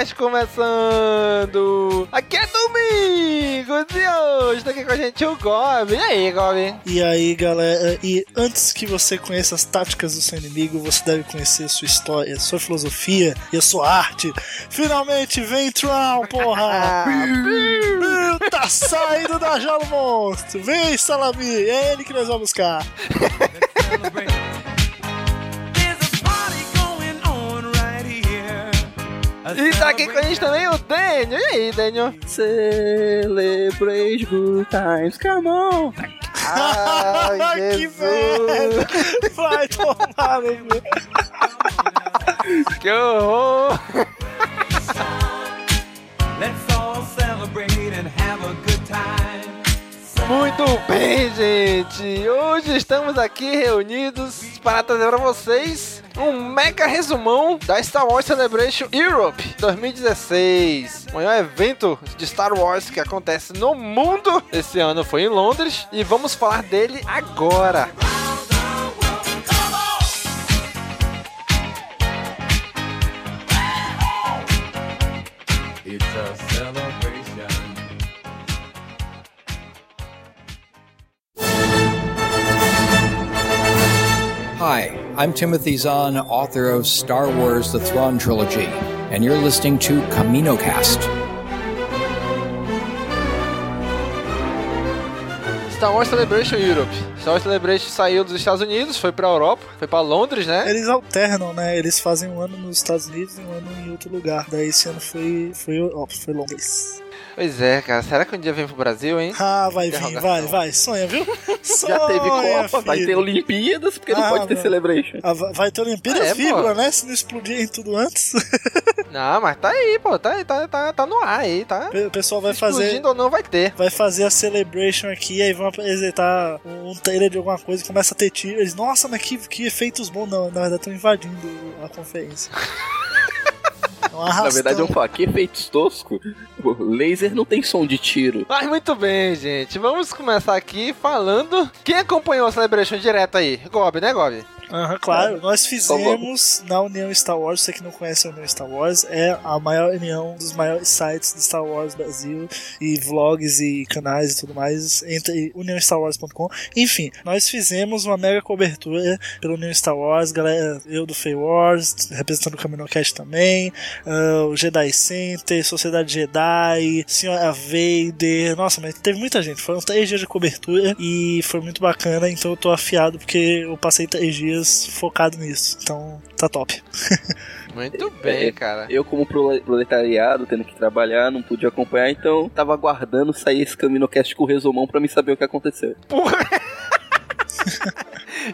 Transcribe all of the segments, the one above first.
CaminoCast começando! Aqui é Domingos e hoje tá aqui com a gente o Gob. E aí, Gob? E aí, galera, e antes que você conheça as táticas do seu inimigo, você deve conhecer sua história, sua filosofia e a sua arte. Finalmente vem Tron, porra! Tá saindo da jaula monstro! Vem, Salami! É ele que nós vamos buscar! E tá aqui com a gente também o Daniel. E aí, Daniel? Celebrate good times, come on! Ai, que merda! Vai tomar cu. Que horror! Muito bem, gente! Hoje estamos aqui reunidos para trazer para vocês um mega resumão da Star Wars Celebration Europe 2016. O maior evento de Star Wars que acontece no mundo. Esse ano foi em Londres e vamos falar dele agora. I'm Timothy Zahn, author of Star Wars The Thrawn Trilogy, and you're listening to CaminoCast. Star Wars Celebration Europe. Star Wars Celebration saiu dos Estados Unidos, foi pra Europa, foi pra Londres, né? Eles alternam, né? Eles fazem um ano nos Estados Unidos e um ano em outro lugar. Daí esse ano foi, foi, ó, foi Londres. Pois é, cara. Será que um dia vem pro Brasil, hein? Ah, vai vir, vai, vai. Sonha, viu? Sonha, Já teve Copa, filho. vai ter Olimpíadas, porque não Ah, pode ter não. Celebration. Ah, vai- ter Olimpíadas É, vírgula, né? Se não explodirem tudo antes. Não, mas tá aí, pô. Tá, tá, tá, tá no ar aí, tá? O pessoal vai fazer. Explodindo ou não vai ter. Vai fazer a celebration aqui, aí vão apresentar um trailer de alguma coisa, começa a ter tiro. Eles, nossa, mas que, que efeitos bons. Não, na verdade estão invadindo a conferência. Tão Na verdade, eu falo, que efeitos tosco. Pô, Laser não tem som de tiro. Mas muito bem, gente. Vamos começar aqui falando. Quem acompanhou a Celebration direto aí? Gob, né, Gob? Aham, claro. Nós fizemos na União Star Wars, você que não conhece a União Star Wars, é a maior união dos maiores sites de Star Wars Brasil e vlogs e canais e tudo mais, entre uniãostarwars.com. Enfim, nós fizemos uma mega cobertura pela União Star Wars, galera, eu do Fey Wars, representando o CaminoCast também, ah, o Jedi Center, Sociedade Jedi, Senhora Vader, nossa, mas teve muita gente, foram três dias de cobertura e foi muito bacana, então eu tô afiado porque eu passei três dias focado nisso, então tá top. Muito bem, cara. Eu, como prole- proletariado, tendo que trabalhar, não pude acompanhar, então tava aguardando sair esse CaminoCast com o resumão pra me saber o que aconteceu.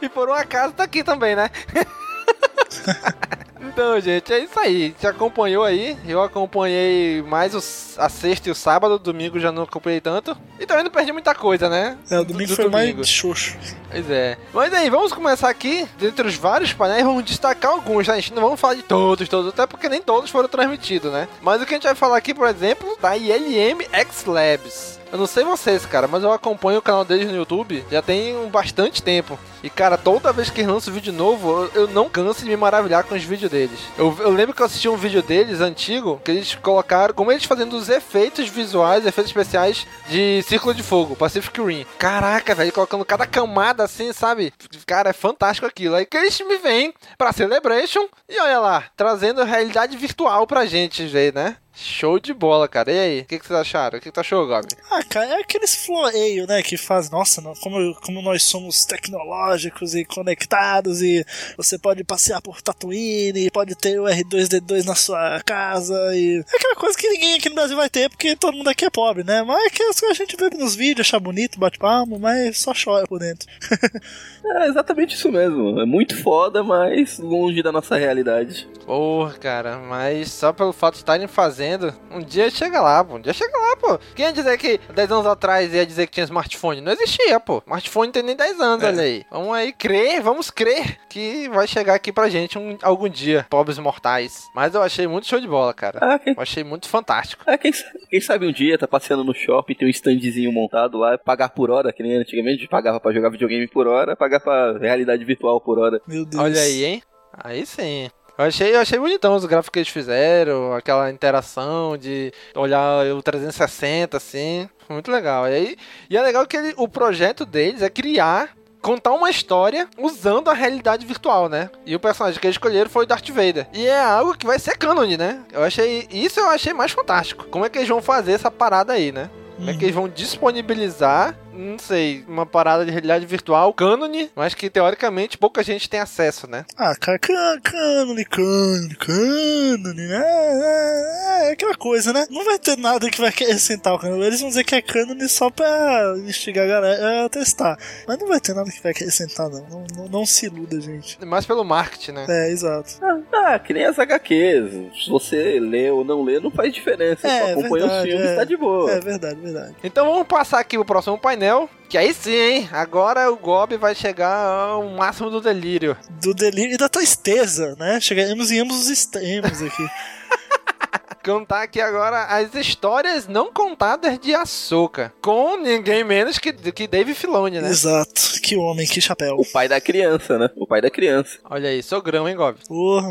E por um acaso tá aqui também, né? Então, gente, é isso aí. Te acompanhou aí. Eu acompanhei mais os, a sexta e o sábado. Domingo já não acompanhei tanto. E também não perdi muita coisa, né? É, o domingo Do- foi do mais domingo. xoxo. Pois é. Mas aí, vamos começar aqui. Dentre os vários painéis, vamos destacar alguns, tá? A gente não vamos falar de todos, todos, até porque nem todos foram transmitidos, né? Mas o que a gente vai falar aqui, por exemplo, da ILM X Labs. Eu não sei vocês, cara, mas eu acompanho o canal deles no YouTube já tem um bastante tempo. E, cara, toda vez que eles lançam vídeo novo, eu, não canso de me maravilhar com os vídeos deles. Eu, eu lembro que eu assisti um vídeo deles antigo, que eles colocaram, como eles fazendo os efeitos visuais, efeitos especiais de Círculo de Fogo, Pacific Rim. Caraca, velho, colocando cada camada assim, sabe? Cara, é fantástico aquilo. Aí que eles me vêm pra Celebration e olha lá, trazendo realidade virtual pra gente ver, né? Show de bola, cara. E aí, o que, que vocês acharam? O que, que tu achou, Gabi? Ah, cara, é aqueles floreio, né? Que faz, nossa, não, como, como nós somos tecnológicos e conectados e você pode passear por Tatooine, pode ter o R2D2 na sua casa e. É aquela coisa que ninguém aqui no Brasil vai ter porque todo mundo aqui é pobre, né? Mas é que a gente vê nos vídeos, achar bonito, bate palmo, mas só chora por dentro. É exatamente isso mesmo. É muito foda, mas longe da nossa realidade. Porra, cara, mas só pelo fato de estarem fazendo, um dia chega lá, pô. Um dia chega lá, pô. Quem ia dizer que 10 anos atrás ia dizer que tinha smartphone? Não existia, pô. Smartphone tem nem 10 anos, É. olha aí. Vamos aí crer, vamos crer que vai chegar aqui pra gente um- algum dia, pobres mortais. Mas eu achei muito show de bola, cara. Ah, quem, Eu achei muito fantástico. ah, quem, quem sabe um dia tá passeando no shopping, tem um standzinho montado lá, pagar por hora, que nem antigamente a gente pagava pra jogar videogame por hora, pagar pra realidade virtual por hora. Meu Deus. Olha aí, hein? Aí sim. Eu achei, eu achei bonitão os gráficos que eles fizeram, aquela interação de olhar o 360, assim. Muito legal. E, aí, e é legal que ele- o projeto deles é criar, contar uma história usando a realidade virtual, né? E o personagem que eles escolheram foi o Darth Vader. E é algo que vai ser canon, né? Eu achei. Isso eu achei mais fantástico. Como é que eles vão fazer essa parada aí, né? Como é que eles vão disponibilizar, não sei, uma parada de realidade virtual, cânone, mas que teoricamente pouca gente tem acesso, né? Ah, cara, cânone, cânone, cânone, né? É, é aquela coisa, né? Não vai ter nada que vai acrescentar o cânone. Eles vão dizer que é cânone só pra instigar a galera a testar. Mas não vai ter nada que vai acrescentar, não. Não, não, não se iluda, gente. Mais pelo marketing, né? É, exato. Ah, que nem as HQs. Se você lê ou não lê, não faz diferença. É, Só acompanha verdade, os filmes é. e tá de boa. É verdade, verdade. Então vamos passar aqui pro próximo painel, que aí sim, hein? Agora o Gob vai chegar ao máximo do delírio. Do delírio e da tristeza, né? Chegaremos em ambos os extremos aqui. Contar aqui agora as histórias não contadas de Ahsoka, com ninguém menos que, que Dave Filoni, né? Exato. Que homem, que chapéu. O pai da criança, né? O pai da criança. Olha aí, sogrão, hein, Gob? Porra.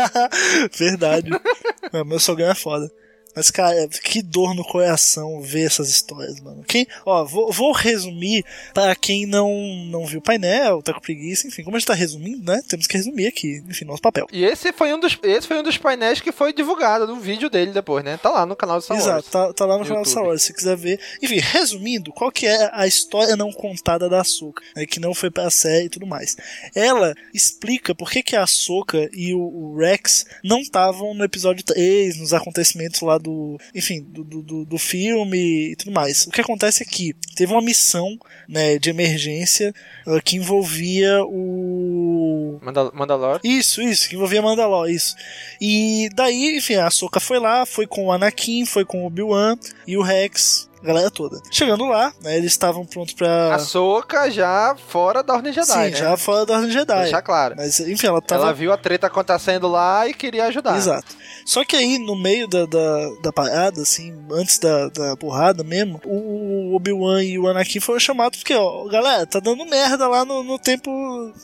Verdade. É, meu sogrão é foda. Mas, cara, que dor no coração ver essas histórias, mano. Quem, ó, vou, vou resumir para quem não, não viu o painel, tá com preguiça, enfim. Como a gente tá resumindo, né? Temos que resumir aqui, enfim, nosso papel. E esse foi um dos, esse foi um dos painéis que foi divulgado no vídeo dele depois, né? Tá lá no canal do Star. Exato, tá, tá lá no canal do YouTube. Star Wars, se quiser ver. Enfim, resumindo, qual que é a história não contada da Ahsoka, né, que não foi pra série e tudo mais. Ela explica por que, que a Ahsoka e o, o Rex não estavam no episódio 3, nos acontecimentos lá do. Enfim, do, do, do- filme e tudo mais. O que acontece é que teve uma missão né, de emergência uh, que envolvia o. Mandal Mandalor. Isso, isso, que envolvia Mandalor, isso. E daí, enfim, a Ahsoka foi lá, foi com o Anakin, foi com o Obi-Wan e o Rex, a galera toda. Chegando lá, né, eles estavam prontos pra. Ahsoka já fora da Ordem Jedi, Sim, né? já fora da Ordem Jedi. Deixar claro. Mas, enfim, ela tava. Ela viu a treta acontecendo lá e queria ajudar. Exato. Só que aí, no meio da, da, da parada, assim, antes da, da porrada mesmo, o Obi-Wan e o Anakin foram chamados porque, ó, galera, tá dando merda lá no, no templo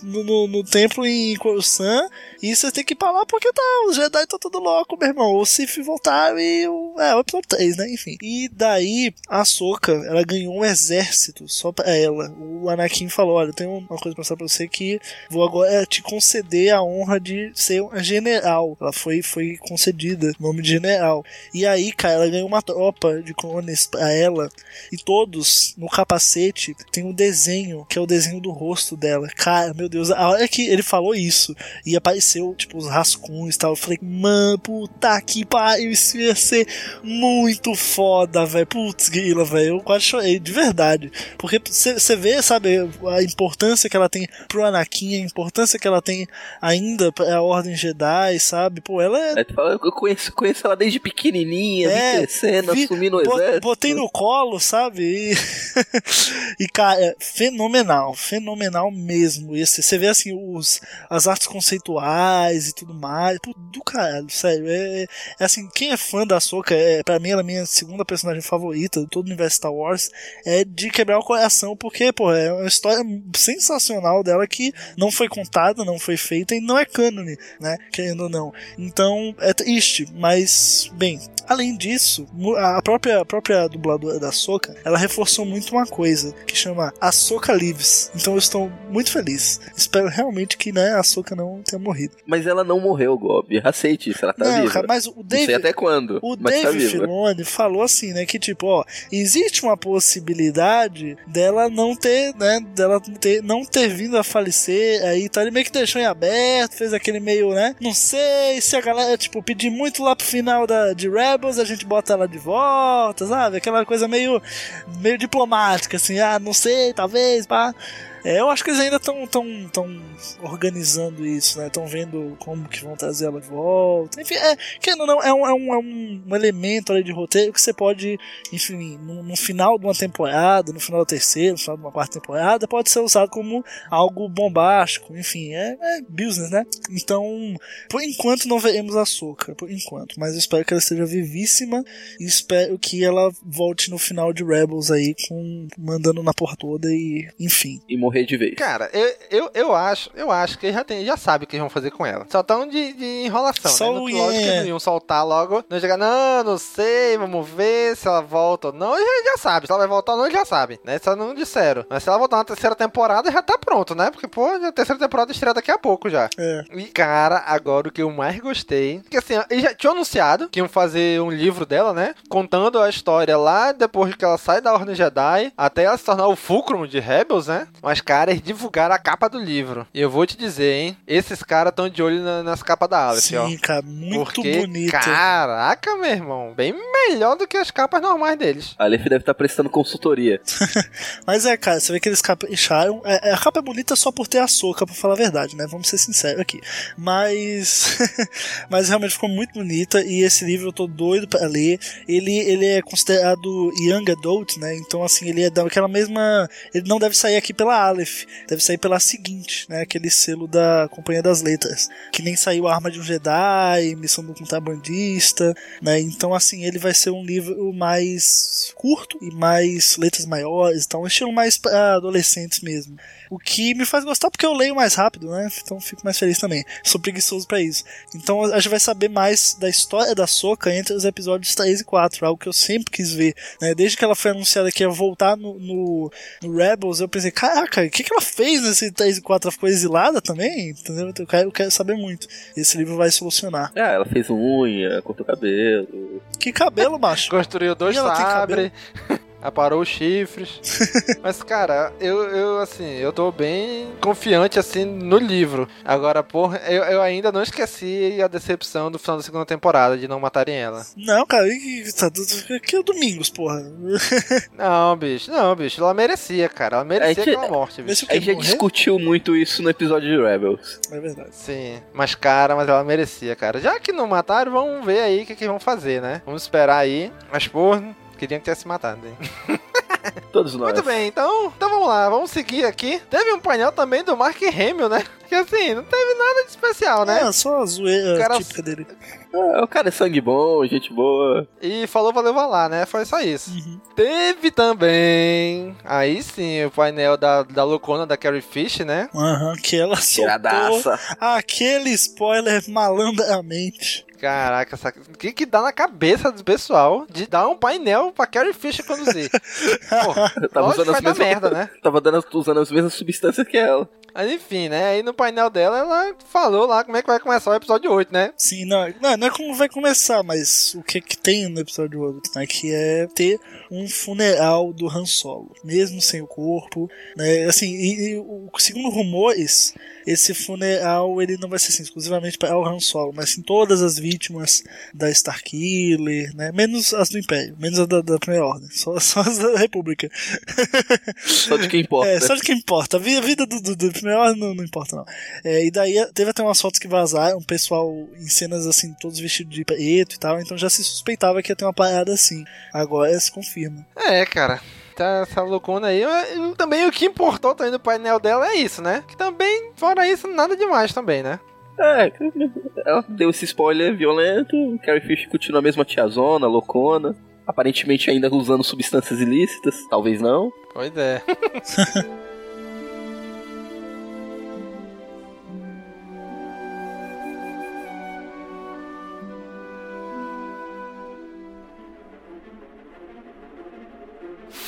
no, no, no templo em Coruscant e vocês têm que ir pra lá porque tá, os Jedi tá tudo louco, meu irmão. O Sith voltaram e o. É, o episódio 3, né? Enfim. E daí, a Ahsoka, ela ganhou um exército só pra ela. O Anakin falou: olha, eu tenho uma coisa pra mostrar pra você que vou agora te conceder a honra de ser uma general. Ela foi, foi concedida nome de general. E aí, cara, ela ganhou uma tropa de clones pra ela. E todos no capacete tem um desenho, que é o desenho do rosto dela. Cara, meu Deus, a hora que ele falou isso e apareceu, tipo, os rascunhos e tal, eu falei, mano, puta que pariu, isso ia ser muito foda, velho. Putz, Guila, velho. Eu quase chorei, de verdade. Porque você vê, sabe, a importância que ela tem pro Anakin, a importância que ela tem ainda pra Ordem Jedi, sabe? Pô, ela é. é eu conheço, conheço ela desde pequenininha, é, crescendo, vi, assumindo o exército. Botei no colo, sabe? E, e cara, é fenomenal, fenomenal mesmo. Você vê assim, os, as artes conceituais e tudo mais. Pô, do caralho, sério. É, é assim, quem é fã da Soca, é, pra mim ela é a minha segunda personagem favorita todo o universo Star Wars, é de quebrar o coração, porque, pô, é uma história sensacional dela que não foi contada, não foi feita e não é cânone, né? Querendo ou não. Então, é triste, mas, bem, além disso, a própria, a própria dubladora da Soca, ela reforçou muito uma coisa, que chama A Soca Lives. Então eu estou muito feliz. Espero realmente que, né, a Soca não tenha morrido. Mas ela não morreu, Gob. Aceite isso, ela tá não, viva. Mas o David, não sei até quando. O mas Dave tá Filoni falou assim, né, que tipo, ó, existe uma possibilidade dela não ter, né, dela ter, não ter vindo a falecer, aí então ele meio que deixou em aberto, fez aquele meio, né, não sei se a galera, tipo, pedir muito lá pro final da, de Rebels, a gente bota ela de volta, sabe, aquela coisa meio, meio diplomática, assim, ah, não sei, talvez, pá. É, eu acho que eles ainda estão tão, tão organizando isso, né? Estão vendo como que vão trazer ela de volta. Enfim, é, que não, não é, um, é, um, é um elemento ali de roteiro que você pode, enfim, no, no, final de uma temporada, no final da terceira, no final de uma quarta temporada, pode ser usado como algo bombástico. Enfim, é, é business, né? Então, por enquanto não veremos a Soca, por enquanto. Mas eu espero que ela esteja vivíssima e espero que ela volte no final de Rebels aí, com mandando na porra toda e, enfim. E morrer de vez. Cara, eu, eu, eu acho, eu acho que já, tem, já sabe o que eles vão fazer com ela. Só tão de, de enrolação, Só né? No, lógico que eles iam soltar logo, não chegar, não, não sei, vamos ver se ela volta ou não. Eles já sabe, se ela vai voltar ou não, eles já sabem, né? Só não disseram. Mas se ela voltar na terceira temporada, já tá pronto, né? Porque, pô, a terceira temporada estreia daqui a pouco já. É. E, cara, agora o que eu mais gostei, que assim, eles já tinham anunciado que iam fazer um livro dela, né? Contando a história lá depois que ela sai da Ordem Jedi, até ela se tornar o fulcrum de Rebels, né? Mas caras divulgaram a capa do livro. E eu vou te dizer, hein? Esses caras estão de olho na, nas capas da Aleph, Sim, ó. Sim, cara, muito Porque, bonito. Caraca, meu irmão. Bem melhor do que as capas normais deles. A Aleph deve estar tá prestando consultoria. Mas é, cara, você vê que eles capricharam. É, a capa é bonita só por ter a soca, pra falar a verdade, né? Vamos ser sinceros aqui. Mas. Mas realmente ficou muito bonita. E esse livro eu tô doido pra ler. Ele, ele é considerado Young Adult, né? Então, assim, ele é daquela mesma. Ele não deve sair aqui pela Aleph, deve sair pela seguinte, né? Aquele selo da Companhia das Letras. Que nem saiu Arma de um Jedi, Missão do Contrabandista, né? Então, assim, ele vai ser um livro mais curto e mais letras maiores, então um estilo mais para adolescentes mesmo. O que me faz gostar porque eu leio mais rápido, né? Então fico mais feliz também. Sou preguiçoso para isso. Então a gente vai saber mais da história da Soca entre os episódios 3 e 4, algo que eu sempre quis ver. Né? Desde que ela foi anunciada que ia voltar no, no, no Rebels, eu pensei, caraca, o que, que ela fez nesse 3 e 4? Ela ficou exilada também? Entendeu? Eu quero, eu quero saber muito. Esse livro vai solucionar. Ah, ela fez unha, cortou cabelo. Que cabelo, macho? Construiu dois sabres. Aparou os chifres. Mas, cara, eu, eu, assim, eu tô bem confiante, assim, no livro. Agora, porra, eu, eu ainda não esqueci a decepção do final da segunda temporada, de não matarem ela. Não, cara, tá, aqui é Domingos, porra. não, bicho, não, bicho, ela merecia, cara. Ela merecia gente, aquela morte, bicho. A gente já discutiu muito isso no episódio de Rebels. É verdade. Sim, mas, cara, mas ela merecia, cara. Já que não mataram, vamos ver aí o que, que vão fazer, né? Vamos esperar aí. Mas, porra, Queriam que tivesse se matado, hein? Todos nós. Muito bem, então, então vamos lá, vamos seguir aqui. Teve um painel também do Mark Hamill, né? Que assim, não teve nada de especial, né? É, só a zoeira cara... típica dele. É, o cara é sangue bom, gente boa. E falou valeu lá, né? Foi só isso. Uhum. Teve também, aí sim, o painel da, da loucona da Carrie Fish, né? Aham, uhum, que ela soltou aquele spoiler malandramente. Caraca, o que que dá na cabeça do pessoal de dar um painel pra Carrie Fisher conduzir? Pô, tava usando as mesmas, merda, né? Tava dando, usando as mesmas substâncias que ela. Mas enfim, né? Aí no painel dela, ela falou lá como é que vai começar o episódio 8, né? Sim, não, não, não é como vai começar, mas o que que tem no episódio 8, né? Que é ter um funeral do Han Solo, mesmo sem o corpo, né? Assim, e, e segundo rumores, esse funeral ele não vai ser assim, exclusivamente para o Han Solo, mas sim todas as vítimas da Starkiller, né? Menos as do Império, menos as da, da Primeira Ordem, só, só as da República. Só de quem importa. É, só de quem importa. A vida, a vida do, do, do Primeira Ordem não, não importa, não. É, e daí teve até umas fotos que vazaram, o pessoal em cenas assim, todos vestidos de preto e tal, então já se suspeitava que ia ter uma parada assim. Agora se confirma. É, cara tá essa loucona aí. E também o que importou também no painel dela é isso, né? Que também, fora isso, nada demais também, né? É, ela deu esse spoiler violento, Carrie Fisher continua a mesma tiazona, loucona. Aparentemente ainda usando substâncias ilícitas, talvez não. Pois é.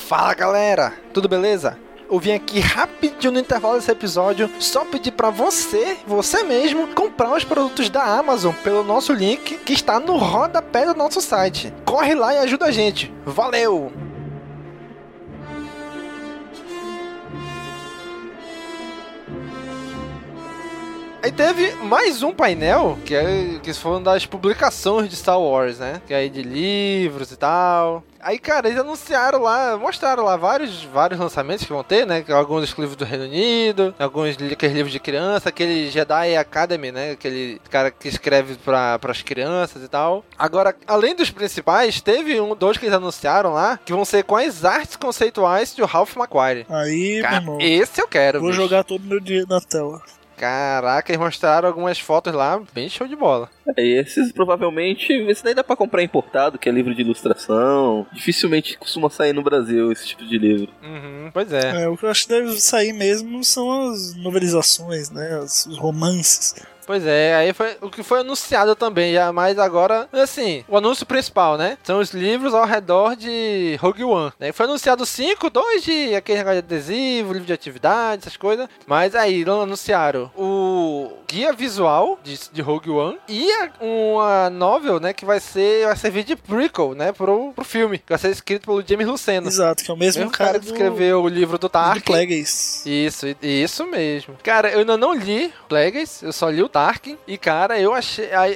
Fala galera, tudo beleza? Eu vim aqui rapidinho no intervalo desse episódio só pedir para você, você mesmo, comprar os produtos da Amazon pelo nosso link que está no rodapé do nosso site. Corre lá e ajuda a gente. Valeu! Aí teve mais um painel, que, é, que foram das publicações de Star Wars, né? Que é aí de livros e tal. Aí, cara, eles anunciaram lá, mostraram lá vários, vários lançamentos que vão ter, né? Alguns exclusivos do Reino Unido, alguns aqueles livros de criança, aquele Jedi Academy, né? Aquele cara que escreve para as crianças e tal. Agora, além dos principais, teve um, dois que eles anunciaram lá, que vão ser com as artes conceituais de Ralph McQuarrie. Aí, cara, meu irmão, esse eu quero. Vou bicho. jogar todo meu dinheiro na tela. Caraca, eles mostraram algumas fotos lá, bem show de bola. É, esses provavelmente, esse daí dá pra comprar importado, que é livro de ilustração. Dificilmente costuma sair no Brasil esse tipo de livro. Uhum, pois é. é. O que eu acho que deve sair mesmo são as novelizações, né? Os romances. Pois é, aí foi o que foi anunciado também, já, mas agora, assim, o anúncio principal, né? São os livros ao redor de Rogue One. Né? Foi anunciado cinco, dois de aquele negócio de adesivo, livro de atividade, essas coisas. Mas aí anunciaram o guia visual de, de Rogue One e a, uma novel, né? Que vai ser, vai servir de prequel, né? Pro, pro filme. Que vai ser escrito pelo James Luceno. Exato, que é o mesmo, mesmo cara, cara que escreveu o livro do Tarkin. Do Plagueis. Isso, isso mesmo. Cara, eu ainda não li Plagueis, eu só li o Tarkin. E, cara, eu achei. Aí,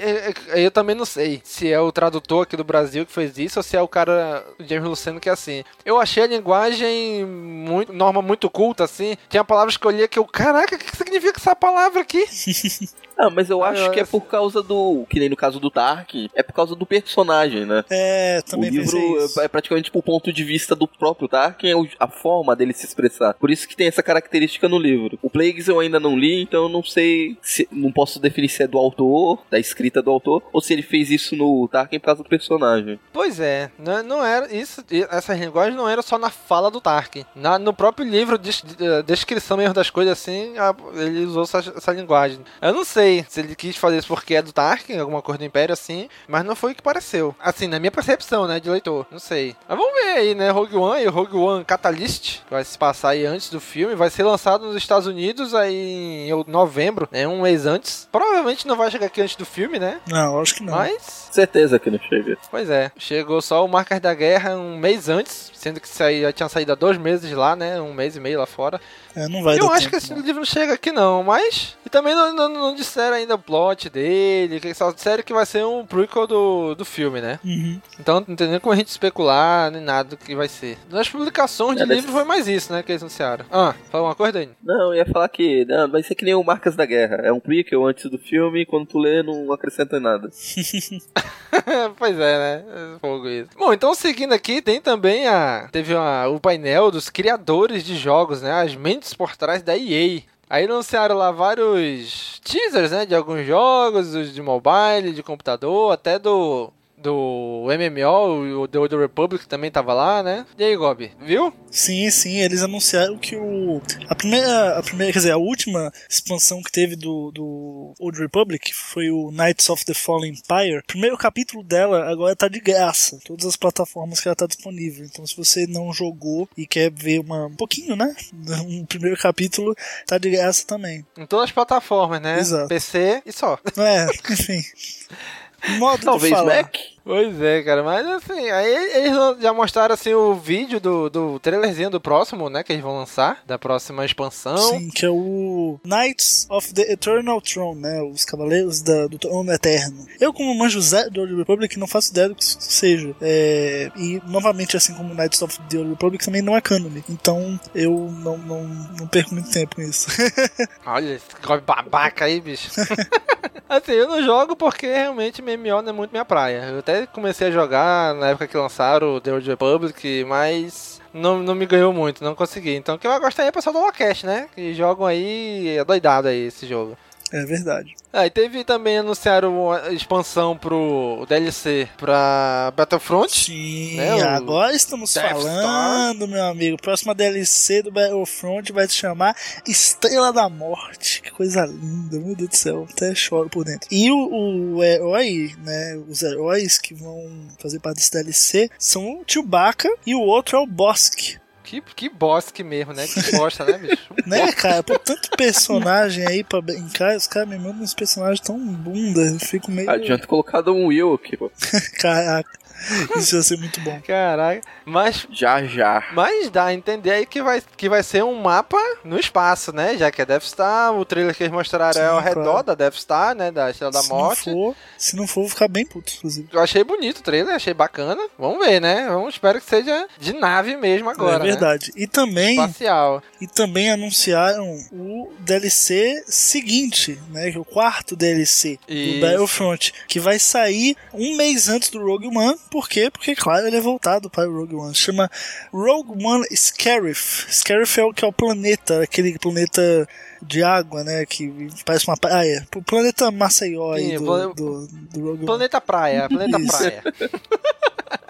eu também não sei se é o tradutor aqui do Brasil que fez isso ou se é o cara, o James Luceno, que é assim. Eu achei a linguagem muito, norma muito culta, assim. Tinha palavras que eu lia que eu, caraca, o que significa essa palavra aqui? Ah, mas eu acho que é por causa do. Que nem no caso do Tarkin, é por causa do personagem, né? É, também O livro é praticamente tipo, o ponto de vista do próprio Tarkin, é a forma dele se expressar. Por isso que tem essa característica no livro. O Plagues eu ainda não li, então eu não sei se. Não posso definir se é do autor, da escrita do autor, ou se ele fez isso no Tarkin por causa do personagem. Pois é, não, não era. Isso, essa linguagem não era só na fala do Tarkin. Na, no próprio livro de, de, descrição mesmo das coisas assim, a, ele usou essa, essa linguagem. Eu não sei se ele quis fazer isso porque é do Tarkin, alguma coisa do Império assim, mas não foi o que pareceu. Assim, na minha percepção, né, de leitor, não sei. Mas vamos ver aí, né, Rogue One e Rogue One Catalyst, que vai se passar aí antes do filme, vai ser lançado nos Estados Unidos aí em novembro, né, um mês antes. Provavelmente não vai chegar aqui antes do filme, né? Não, acho que não. Mas... Certeza que não chega. Pois é, chegou só o Marcas da Guerra um mês antes, sendo que saí, já tinha saído há dois meses lá, né, um mês e meio lá fora. É, não vai Eu dar acho tempo, que esse não. livro não chega aqui não, mas... E também não, não, não disseram ainda o plot dele, que só disseram que vai ser um prequel do, do filme, né? Uhum. Então não tem nem como a gente especular, nem nada do que vai ser. Nas publicações de É, livro desse- foi mais isso, né, que eles anunciaram. Ah, fala uma coisa, Dani? Não, eu ia falar que não, vai ser que nem o Marcas da Guerra. É um prequel antes do filme, e quando tu lê, não acrescenta em nada. pois é, né? Fogo isso. Bom, então seguindo aqui, tem também a. Teve uma- o painel dos criadores de jogos, né? As mentes por trás da EA. Aí anunciaram lá vários teasers, né? De alguns jogos, os de mobile, de computador, até do. Do MMO, o The Old Republic também tava lá, né? E aí, Gob, viu? Sim, sim, eles anunciaram que o. A primeira, a primeira, quer dizer, a última expansão que teve do, do Old Republic foi o Knights of the Fallen Empire. O primeiro capítulo dela agora tá de graça, todas as plataformas que ela tá disponível. Então, se você não jogou e quer ver uma, um pouquinho, né? Um primeiro capítulo, tá de graça também. Em todas as plataformas, né? Exato. PC e só. É, enfim. Modo Talvez. Mac? Pois é, cara, mas assim, aí eles já mostraram assim o vídeo do, do trailerzinho do próximo, né, que eles vão lançar, da próxima expansão. Sim, que é o Knights of the Eternal Throne, né, os Cavaleiros da, do Trono Eterno. Eu, como manjo Zé do Old Republic, não faço ideia do que isso seja. É, e, novamente, assim como Knights of the Old Republic, também não é canon. Então, eu não, não, não perco muito tempo com isso. Olha, esse babaca aí, bicho. assim, eu não jogo porque realmente MMO não é muito minha praia. Eu até comecei a jogar na época que lançaram o The Old Republic, mas não, não me ganhou muito, não consegui. Então o que eu gostaria é o pessoal do Locast, né? Que jogam aí, é doidado aí esse jogo. É verdade. Ah, e teve também anunciaram uma expansão pro DLC pra Battlefront. Sim, né, agora estamos Death falando, Star. meu amigo. Próxima DLC do Battlefront vai se chamar Estrela da Morte. Que coisa linda, meu Deus do céu. Até choro por dentro. E o, o herói, né? Os heróis que vão fazer parte desse DLC são o Chewbacca e o outro é o Bossk. Que, que bosque mesmo, né? Que bosta, né, bicho? né, cara? Por tanto personagem aí pra brincar, os caras me mandam uns personagens tão bunda, eu fico meio. Adianta colocar um Will aqui, pô. Caraca. Isso ia ser muito bom. Caraca. Mas. Já, já. Mas dá a entender aí que vai, que vai ser um mapa no espaço, né? Já que é Death Star, o trailer que eles mostraram Sim, é ao redor claro. da Death Star, né? Da Estrela da se Morte. Não for, se não for, vou ficar bem puto, inclusive. Eu achei bonito o trailer, achei bacana. Vamos ver, né? Vamos, espero que seja de nave mesmo agora. É verdade. Né? E também. Espacial. E também anunciaram o DLC seguinte, né? O quarto DLC Isso. do Battlefront. Que vai sair um mês antes do Rogue One. Por quê? Porque, claro, ele é voltado para o Rogue One. Se chama Rogue One Scarif. Scarif é o que é o planeta, aquele planeta de água, né? Que parece uma praia. O planeta Maceió aí do, do, do, do Rogue Planeta One. Praia, planeta Isso. Praia.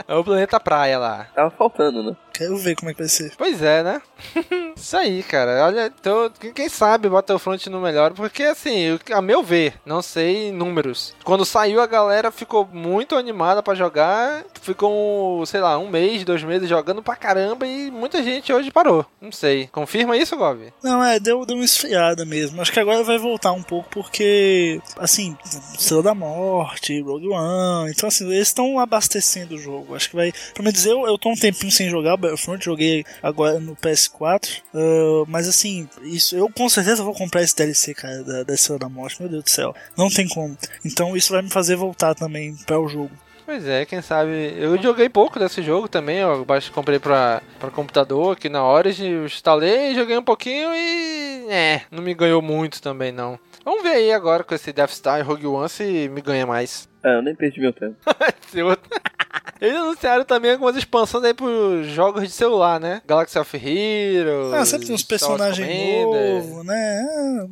É o planeta praia lá. Tava faltando, né? Quero ver como é que vai ser. Pois é, né? Isso aí, cara. Olha, tô, quem sabe Battlefront no melhor, porque assim, a meu ver, não sei números. Quando saiu a galera ficou muito animada para jogar, ficou, sei lá, um mês, dois meses jogando pra caramba e muita gente hoje parou. Não sei. Confirma isso, Gob? Não, é, deu, deu uma esfriada mesmo. Acho que agora vai voltar um pouco porque, assim, Estrela da Morte, Rogue One, então assim, eles estão abastecendo o jogo. Acho que vai. Pra me dizer, eu, eu tô um tempinho sem jogar Battlefront, joguei agora no PS4. Uh, mas assim, isso eu com certeza vou comprar esse DLC, cara, da, da Estrela da Morte, meu Deus do céu. Não tem como. Então isso vai me fazer voltar também para o jogo. Pois é, quem sabe. Eu joguei pouco desse jogo também. Eu comprei pra, pra computador aqui na Origin. Eu instalei, joguei um pouquinho e. É, não me ganhou muito também não. Vamos ver aí agora com esse Death Star e Rogue One se me ganha mais. É, eu nem perdi meu tempo. Eles anunciaram também algumas expansões aí pros jogos de celular, né? Galaxy of Heroes. Ah, sempre tem uns personagens novos, né? Ah,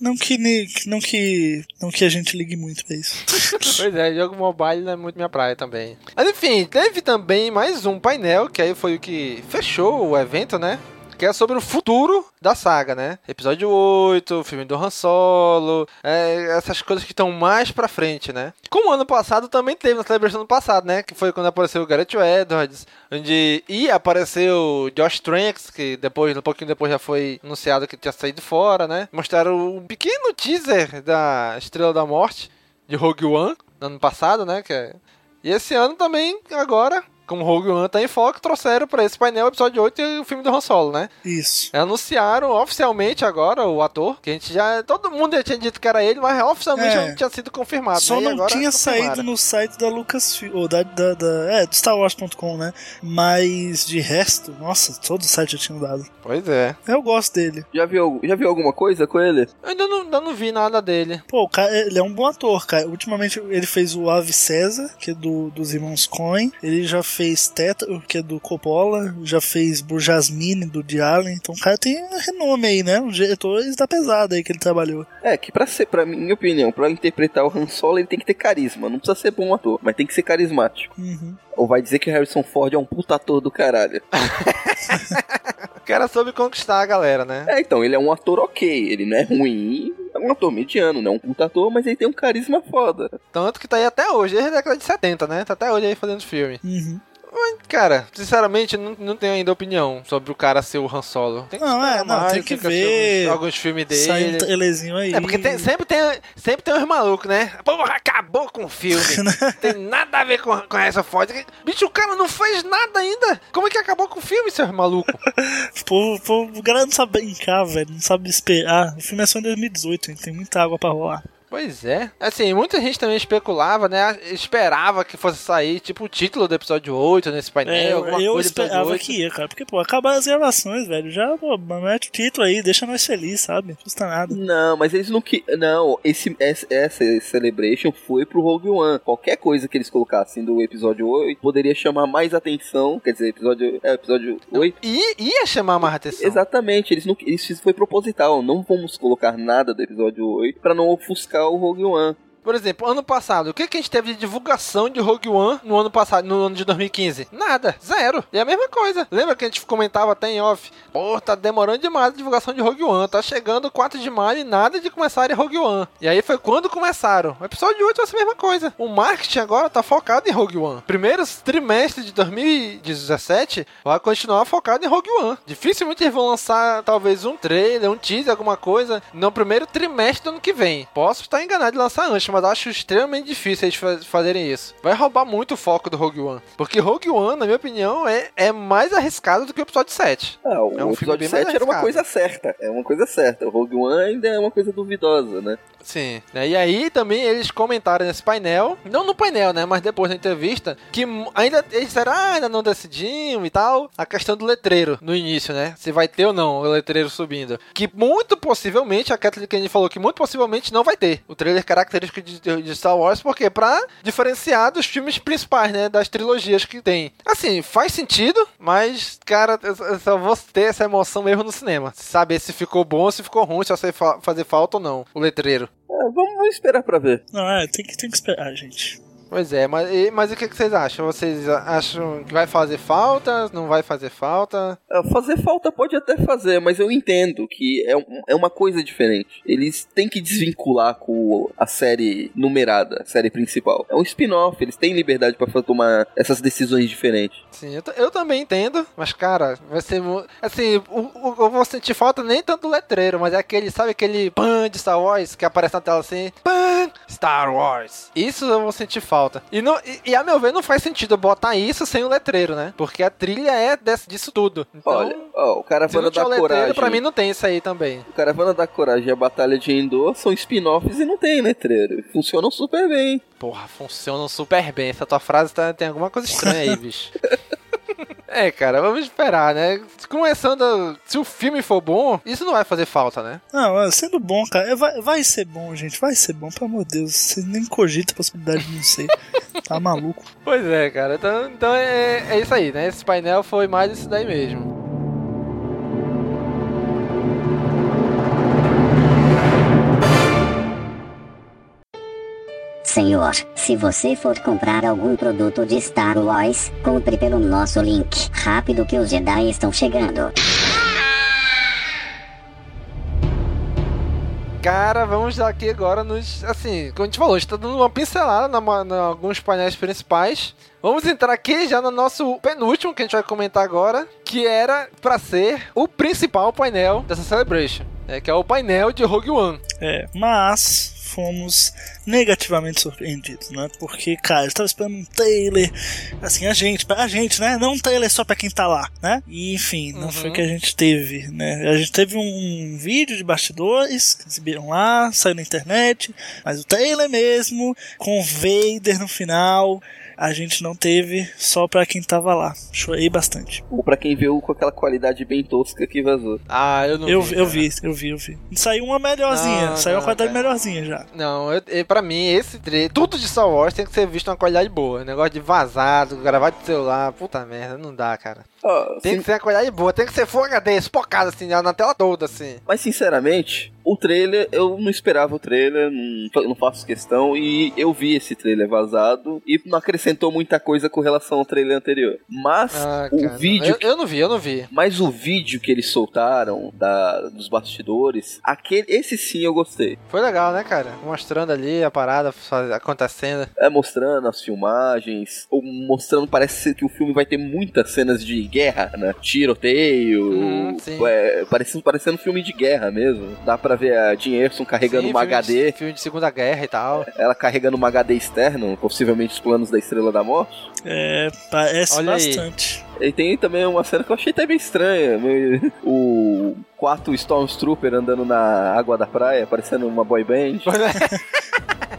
não que, não que não que a gente ligue muito pra isso. pois é, jogo mobile não é muito minha praia também. Mas enfim, teve também mais um painel, que aí foi o que fechou o evento, né? Que é sobre o futuro da saga, né? Episódio 8, filme do Han Solo, é, essas coisas que estão mais pra frente, né? Como ano passado também teve na celebração do passado, né? Que foi quando apareceu o Gareth Edwards, onde ia aparecer o Josh Tranks, que depois, um pouquinho depois já foi anunciado que tinha saído fora, né? Mostraram um pequeno teaser da Estrela da Morte de Rogue One no ano passado, né? Que é... E esse ano também, agora, como Rogue One tá em foco, trouxeram para esse painel o episódio 8 e o filme do Han Solo, né? Isso. Anunciaram oficialmente agora o ator, que a gente já. Todo mundo já tinha dito que era ele, mas oficialmente é. não tinha sido confirmado. Só né? não tinha saído no site da Lucasfilm, ou da, da, da, é, do StarWars.com, né? Mas de resto, nossa, todo o site já tinha dado. Pois é. Eu gosto dele. Já viu, já viu alguma coisa com ele? Eu ainda não, ainda não vi nada dele. Pô, o cara, ele é um bom ator, cara. Ultimamente ele fez o Ave César, que é do, dos irmãos Coen. Ele já fez Teta, que é do Coppola, já fez por Jasmine, do de Allen. Então o cara tem renome aí, né? Um diretor da pesada aí que ele trabalhou. É, que pra ser, pra minha opinião, pra interpretar o Han Solo, ele tem que ter carisma. Não precisa ser bom ator, mas tem que ser carismático. Uhum. Ou vai dizer que o Harrison Ford é um puta ator do caralho. o cara soube conquistar a galera, né? É, então, ele é um ator ok. Ele não é ruim, é um ator mediano, não é um puta ator, mas ele tem um carisma foda. Tanto que tá aí até hoje, desde a década de 70, né? Tá até hoje aí fazendo filme. Uhum. Cara, sinceramente, não, não tenho ainda opinião sobre o cara ser o Han Solo. Tem Não, é, não, mais, tem que ver. Alguns, alguns filmes dele. Sai um trailerzinho aí. É, porque tem- sempre, tem, sempre tem uns malucos, né? Porra, acabou com o filme. tem nada a ver com, com essa foto. Bicho, o cara não fez nada ainda. Como é que acabou com o filme, seus malucos? Pô, pô, o cara não sabe brincar, velho. Não sabe esperar. O filme é só em 2018, hein? Tem muita água pra rolar. Pois é. Assim, muita gente também especulava, né? Esperava que fosse sair, tipo, o título do episódio 8 nesse painel, É, alguma eu esperava 8. que ia, cara. Porque, pô, acabaram as gravações, velho. Já, pô, mete o título aí, deixa nós felizes, sabe? Não custa nada. Não, mas eles não que Não, esse, essa, essa Celebration foi pro Rogue One. Qualquer coisa que eles colocassem do episódio 8 poderia chamar mais atenção. Quer dizer, episódio. É, episódio 8. I, ia chamar mais atenção. Exatamente, eles não. Isso foi proposital. Não vamos colocar nada do episódio 8 pra não ofuscar o Rogue One. Por exemplo, ano passado, o que, que a gente teve de divulgação de Rogue One no ano passado, no ano de 2015? Nada, zero. E a mesma coisa. Lembra que a gente comentava até em off? Pô, tá demorando demais a divulgação de Rogue One. Tá chegando 4 de maio e nada de começar em Rogue One. E aí foi quando começaram. O episódio 8 vai a mesma coisa. O marketing agora tá focado em Rogue One. Primeiro trimestre de 2017 vai continuar focado em Rogue One. Dificilmente eles vão lançar talvez um trailer, um teaser, alguma coisa no primeiro trimestre do ano que vem. Posso estar enganado de lançar antes, mas acho extremamente difícil eles fa- fazerem isso. Vai roubar muito o foco do Rogue One. Porque Rogue One, na minha opinião, é, é mais arriscado do que o episódio 7. Ah, o É um episódio bem mais 7 era uma coisa certa. É uma coisa certa. O Rogue One ainda é uma coisa duvidosa, né? Sim. né? E aí também eles comentaram nesse painel, não no painel, né? Mas depois da entrevista, que ainda eles disseram, ah, ainda não decidimos e tal. A questão do letreiro no início, né? Se vai ter ou não o letreiro subindo. Que muito possivelmente, a Kathleen Kennedy falou que muito possivelmente não vai ter o trailer característico de, de Star Wars, porque pra diferenciar dos filmes principais, né? Das trilogias que tem. Assim, faz sentido, mas, cara, eu só- eu só vou ter essa emoção mesmo no cinema. Saber se ficou bom, se ficou ruim, se vai fa- fazer falta ou não, o letreiro. É, vamos, vamos esperar pra ver. Não, é, tem que, tem que esperar, gente. Pois é, mas, mas o que, que vocês acham? Vocês acham que vai fazer falta? Não vai fazer falta? Ah, Fazer falta pode até fazer, mas eu entendo que é, um- é uma coisa diferente. Eles têm que desvincular com a série numerada, a série principal. É um spin-off, eles têm liberdade pra fa- tomar essas decisões diferentes. Sim, eu, eu também entendo, mas cara, vai ser. Assim, o- eu vou sentir falta nem tanto do letreiro, mas é aquele, sabe aquele pan de Star Wars que aparece na tela assim? Pan Star Wars. Isso eu vou sentir falta. E, não, e, e, a meu ver, não faz sentido botar isso sem o letreiro, né? Porque a trilha é desse, disso tudo. Então, Olha, ó, o Caravana da o letreiro, Coragem. pra mim não tem isso aí também. O Caravana da Coragem e a Batalha de Endor são spin-offs e não tem letreiro. Funcionam super bem. Porra, funcionam super bem. Essa tua frase tá- tem alguma coisa estranha aí, bicho. É, cara, vamos esperar, né? Começando, se o filme for bom, isso não vai fazer falta, né? Não, é, sendo bom, cara, é, vai, vai ser bom, gente. Vai ser bom, pelo amor de Deus. Você nem cogita a possibilidade de não ser. tá maluco. Pois é, cara. Então, então é, é isso aí, né? Esse painel foi mais isso daí mesmo. Senhor, se você for comprar algum produto de Star Wars, compre pelo nosso link. Rápido que os Jedi estão chegando. Cara, vamos aqui agora nos. Assim, como a gente falou, a gente tá dando uma pincelada em alguns painéis principais. Vamos entrar aqui já no nosso penúltimo que a gente vai comentar agora, que era pra ser o principal painel dessa Celebration, né, que é o painel de Rogue One. É, mas fomos negativamente surpreendidos, né? Porque, cara, eu tava esperando um trailer, assim, a gente, a gente, né? Não um trailer só pra quem tá lá, né? E, enfim, não Uhum. foi o que a gente teve, né? A gente teve um vídeo de bastidores que exibiram lá, saiu na internet, mas o trailer mesmo, com o Vader no final, a gente não teve só pra quem tava lá. Chorei bastante. Ou pra quem viu com aquela qualidade bem tosca que vazou. Ah, eu não Eu, vi. eu cara. vi, eu vi, eu vi. Saiu uma melhorzinha, Não, saiu uma não, qualidade cara. melhorzinha já. Não, eu, eu- pra mim, esse tre- tudo de Star Wars tem que ser visto uma qualidade boa. Negócio de vazado, gravado de celular, puta merda, não dá, cara. Ó, Tem sim- que ser uma qualidade boa, tem que ser Full HD, espocado assim, na tela toda, assim. Mas sinceramente, o trailer, eu não esperava o trailer, não, não faço questão, e eu vi esse trailer vazado e não acrescentou muita coisa com relação ao trailer anterior. Mas Ah, o cara, vídeo. Eu, eu não vi, eu não vi. Mas o vídeo que eles soltaram da, dos bastidores, aquele, esse sim eu gostei. Foi legal, né, cara? Mostrando ali a parada acontecendo. É mostrando as filmagens, ou mostrando, parece que o filme vai ter muitas cenas de guerra, né? Tiroteio, Hum, sim. é, parecendo, parecendo um filme de guerra mesmo. Dá pra ver a Jean Erson carregando Sim, uma filme HD, De, filme de Segunda Guerra e tal. ela carregando uma HD externo, possivelmente os planos da Estrela da Morte. É, parece Olha aí. bastante. E tem também uma cena que eu achei até meio estranha. meio- O quarto Stormtrooper andando na água da praia, parecendo uma boy band.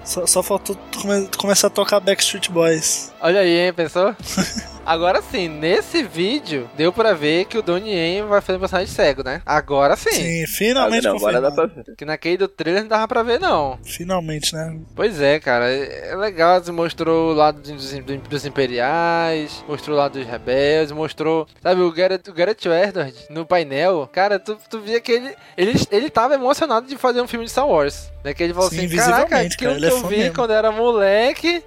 Só, só faltou come- começar a tocar Backstreet Boys. Olha aí, hein, pensou? Agora sim, nesse vídeo, deu pra ver que o Donnie Yen vai fazer um personagem cego, né? Agora sim. Sim, finalmente Ah, não, agora dá pra ver. Que naquele do trailer não dava pra ver, não. Finalmente, né? Pois é, cara. É legal, você mostrou o lado dos, dos- imperiais, mostrou o lado dos rebeldes, mostrou, sabe, o Gareth, o Gareth Edwards no painel. Cara, tu, tu via que ele, ele, ele tava emocionado de fazer um filme de Star Wars. Né? Que ele falou Sim, assim, caraca, aquilo cara, que é eu vi mesmo." quando era moleque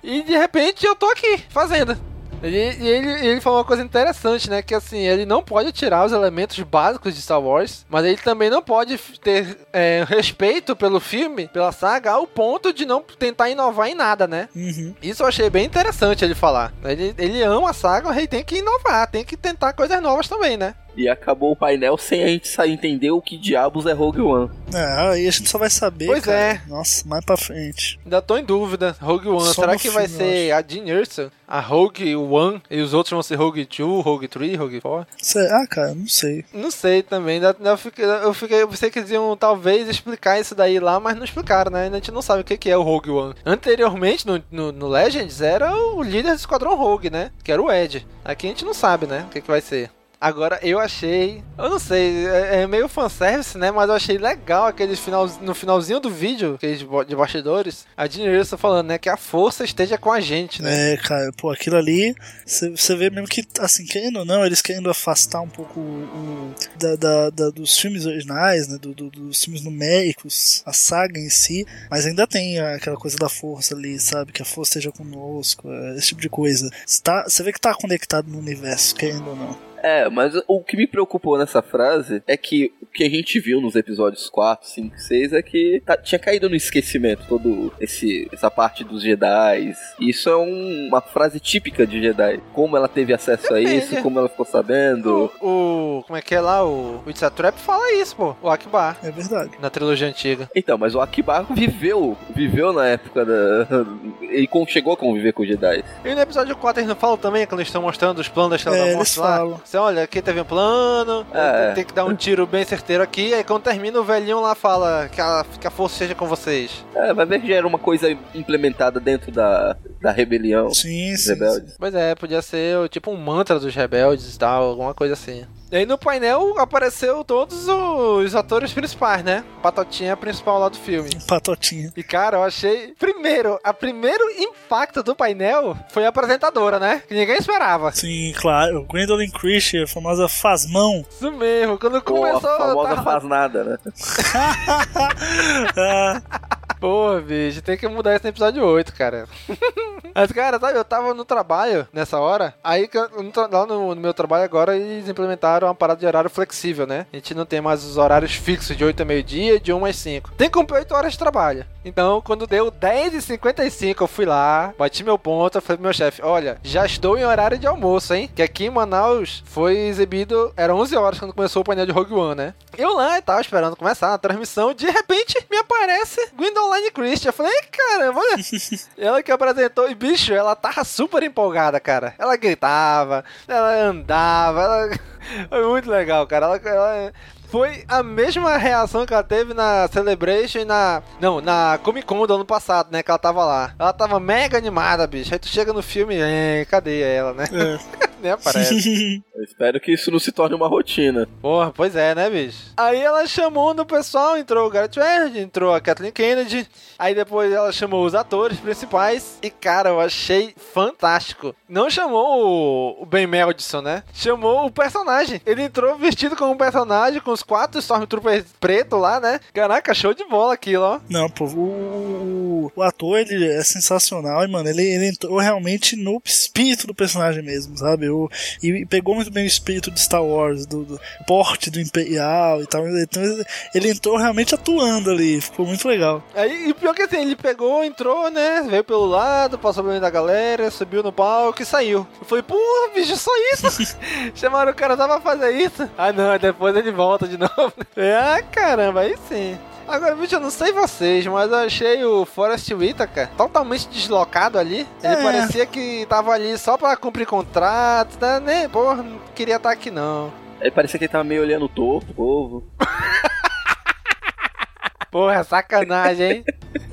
e de repente eu tô aqui, fazendo. Ele, e ele, ele falou uma coisa interessante, né? Que assim, ele não pode tirar os elementos básicos de Star Wars, mas ele também não pode ter é, respeito pelo filme, pela saga, ao ponto de não tentar inovar em nada, né? Uhum. Isso eu achei bem interessante ele falar. Ele, ele ama a saga, ele tem que inovar, tem que tentar coisas novas também, né? E acabou o painel sem a gente entender o que diabos é Rogue One. É, aí a gente só vai saber. Pois cara. é. Nossa, mais pra frente. Ainda tô em dúvida. Rogue One, Só será que vai ser a Jean Erso, a Rogue One, e os outros vão ser Rogue 2, Rogue 3, Rogue 4? Será, cara? Não sei. Não sei também. ainda- ainda Eu fiquei, eu fiquei, eu pensei que eles iam talvez explicar isso daí lá, mas não explicaram, né? A gente não sabe o que que é o Rogue One. Anteriormente, no, no, no Legends, era o líder do Esquadrão Rogue, né? Que era o Ed. Aqui a gente não sabe, né? O que, que vai ser. Agora, eu achei. Eu não sei, é, é meio fanservice, né? Mas eu achei legal aquele final. No finalzinho do vídeo, aqueles de bastidores, a Jean Erso falando, né? Que a força esteja com a gente, né? É, cara, pô, aquilo ali, você vê mesmo que, assim, querendo ou não, eles querendo afastar um pouco o, da, da- da- dos filmes originais, né, do- do- dos filmes numéricos, a saga em si, mas ainda tem aquela coisa da força ali, sabe, que a força esteja conosco, é, esse tipo de coisa. Você vê que tá conectado no universo, querendo ou não. É, mas o que me preocupou nessa frase é que o que a gente viu nos episódios 4, 5, 6 é que tá- tinha caído no esquecimento todo esse essa parte dos Jedi. Isso é um- uma frase típica de Jedi. Como ela teve acesso a isso, como ela ficou sabendo. O. Como é que é lá? O. O Itzatrap fala isso, pô. O Akbar. É verdade. Na trilogia antiga. Então, mas o Akibar viveu, viveu na época da. Ele chegou a conviver com os Jedi. E no episódio 4 eles não falam também quando eles estão mostrando os planos da Estrela É, da eles Morte lá? falam. Você olha, aqui teve um plano, É. tem, tem que dar um tiro bem certeiro aqui, aí quando termina o velhinho lá fala que a, que a força seja com vocês. É, vai ver que já era uma coisa implementada dentro da, da rebelião. Sim, sim, rebeldes. Pois é, podia ser tipo um mantra dos rebeldes e tal, alguma coisa assim. E aí no painel apareceu todos os atores principais, né? Patotinha é principal lá do filme. Patotinha. E cara, eu achei. Primeiro, a primeiro impacto do painel foi a apresentadora, né? Que ninguém esperava. Sim, claro. Gwendolyn Christie, a famosa Fazmão. Isso mesmo, quando Pô, começou. a famosa tava- faz nada, né? Porra, bicho, tem que mudar isso no episódio 8, cara. Mas, cara, sabe, eu tava no trabalho nessa hora, aí lá no, no meu trabalho agora eles implementaram uma parada de horário flexível, né? A gente não tem mais os horários fixos de 8 a meio-dia de 1 às 5. Tem que cumprir 8 horas de trabalho. Então, quando deu 10h55, eu fui lá, bati meu ponto, falei pro meu chefe, olha, já estou em horário de almoço, hein? Que aqui em Manaus foi exibido, era 11 horas quando começou o painel de Rogue One, né? Eu lá, tava esperando começar a transmissão, de repente me aparece Gwendoline Christie. Eu falei, "Ei, caramba, olha. ela que apresentou, e bicho, ela tava super empolgada, cara. Ela gritava, ela andava, ela... Foi muito legal, cara. Ela, ela- Foi a mesma reação que ela teve na Celebration e na. Não, na Comic Con do ano passado, né? Que ela tava lá. Ela tava mega animada, bicho. Aí tu chega no filme, é, cadê ela, né? é. Nem aparece. Eu espero que isso não se torne uma rotina. Porra, pois é, né, bicho? Aí ela chamou no pessoal, entrou o Garrett Edwards, entrou a Kathleen Kennedy. Aí depois ela chamou os atores principais. E, cara, eu achei fantástico. Não chamou o Ben Meldison, né? Chamou o personagem. Ele entrou vestido como um personagem, com os quatro Stormtroopers preto lá, né? Caraca, show de bola aquilo, ó. Não, pô, o, o, o ator, ele é sensacional. E, mano, ele, ele entrou realmente no espírito do personagem mesmo, sabe? Eu, e pegou muito bem o espírito de Star Wars, do, do porte do Imperial e tal. Então ele, entrou realmente atuando ali. Ficou muito legal. Aí, e pior que assim, ele pegou, entrou, né? Veio pelo lado, passou pelo meio da galera, subiu no palco e saiu. Eu falei, porra, bicho, só isso? Chamaram o cara só pra fazer isso? Ah, não, depois ele volta de novo. ah, caramba, aí sim. Agora, bicho, eu não sei vocês, mas eu achei o Forrest Whitaker totalmente deslocado ali. Ele É. parecia que tava ali só pra cumprir contrato, né? Nem, porra, não queria estar aqui não. Aí parecia que ele tava meio olhando torto, o povo. Porra, é sacanagem, hein?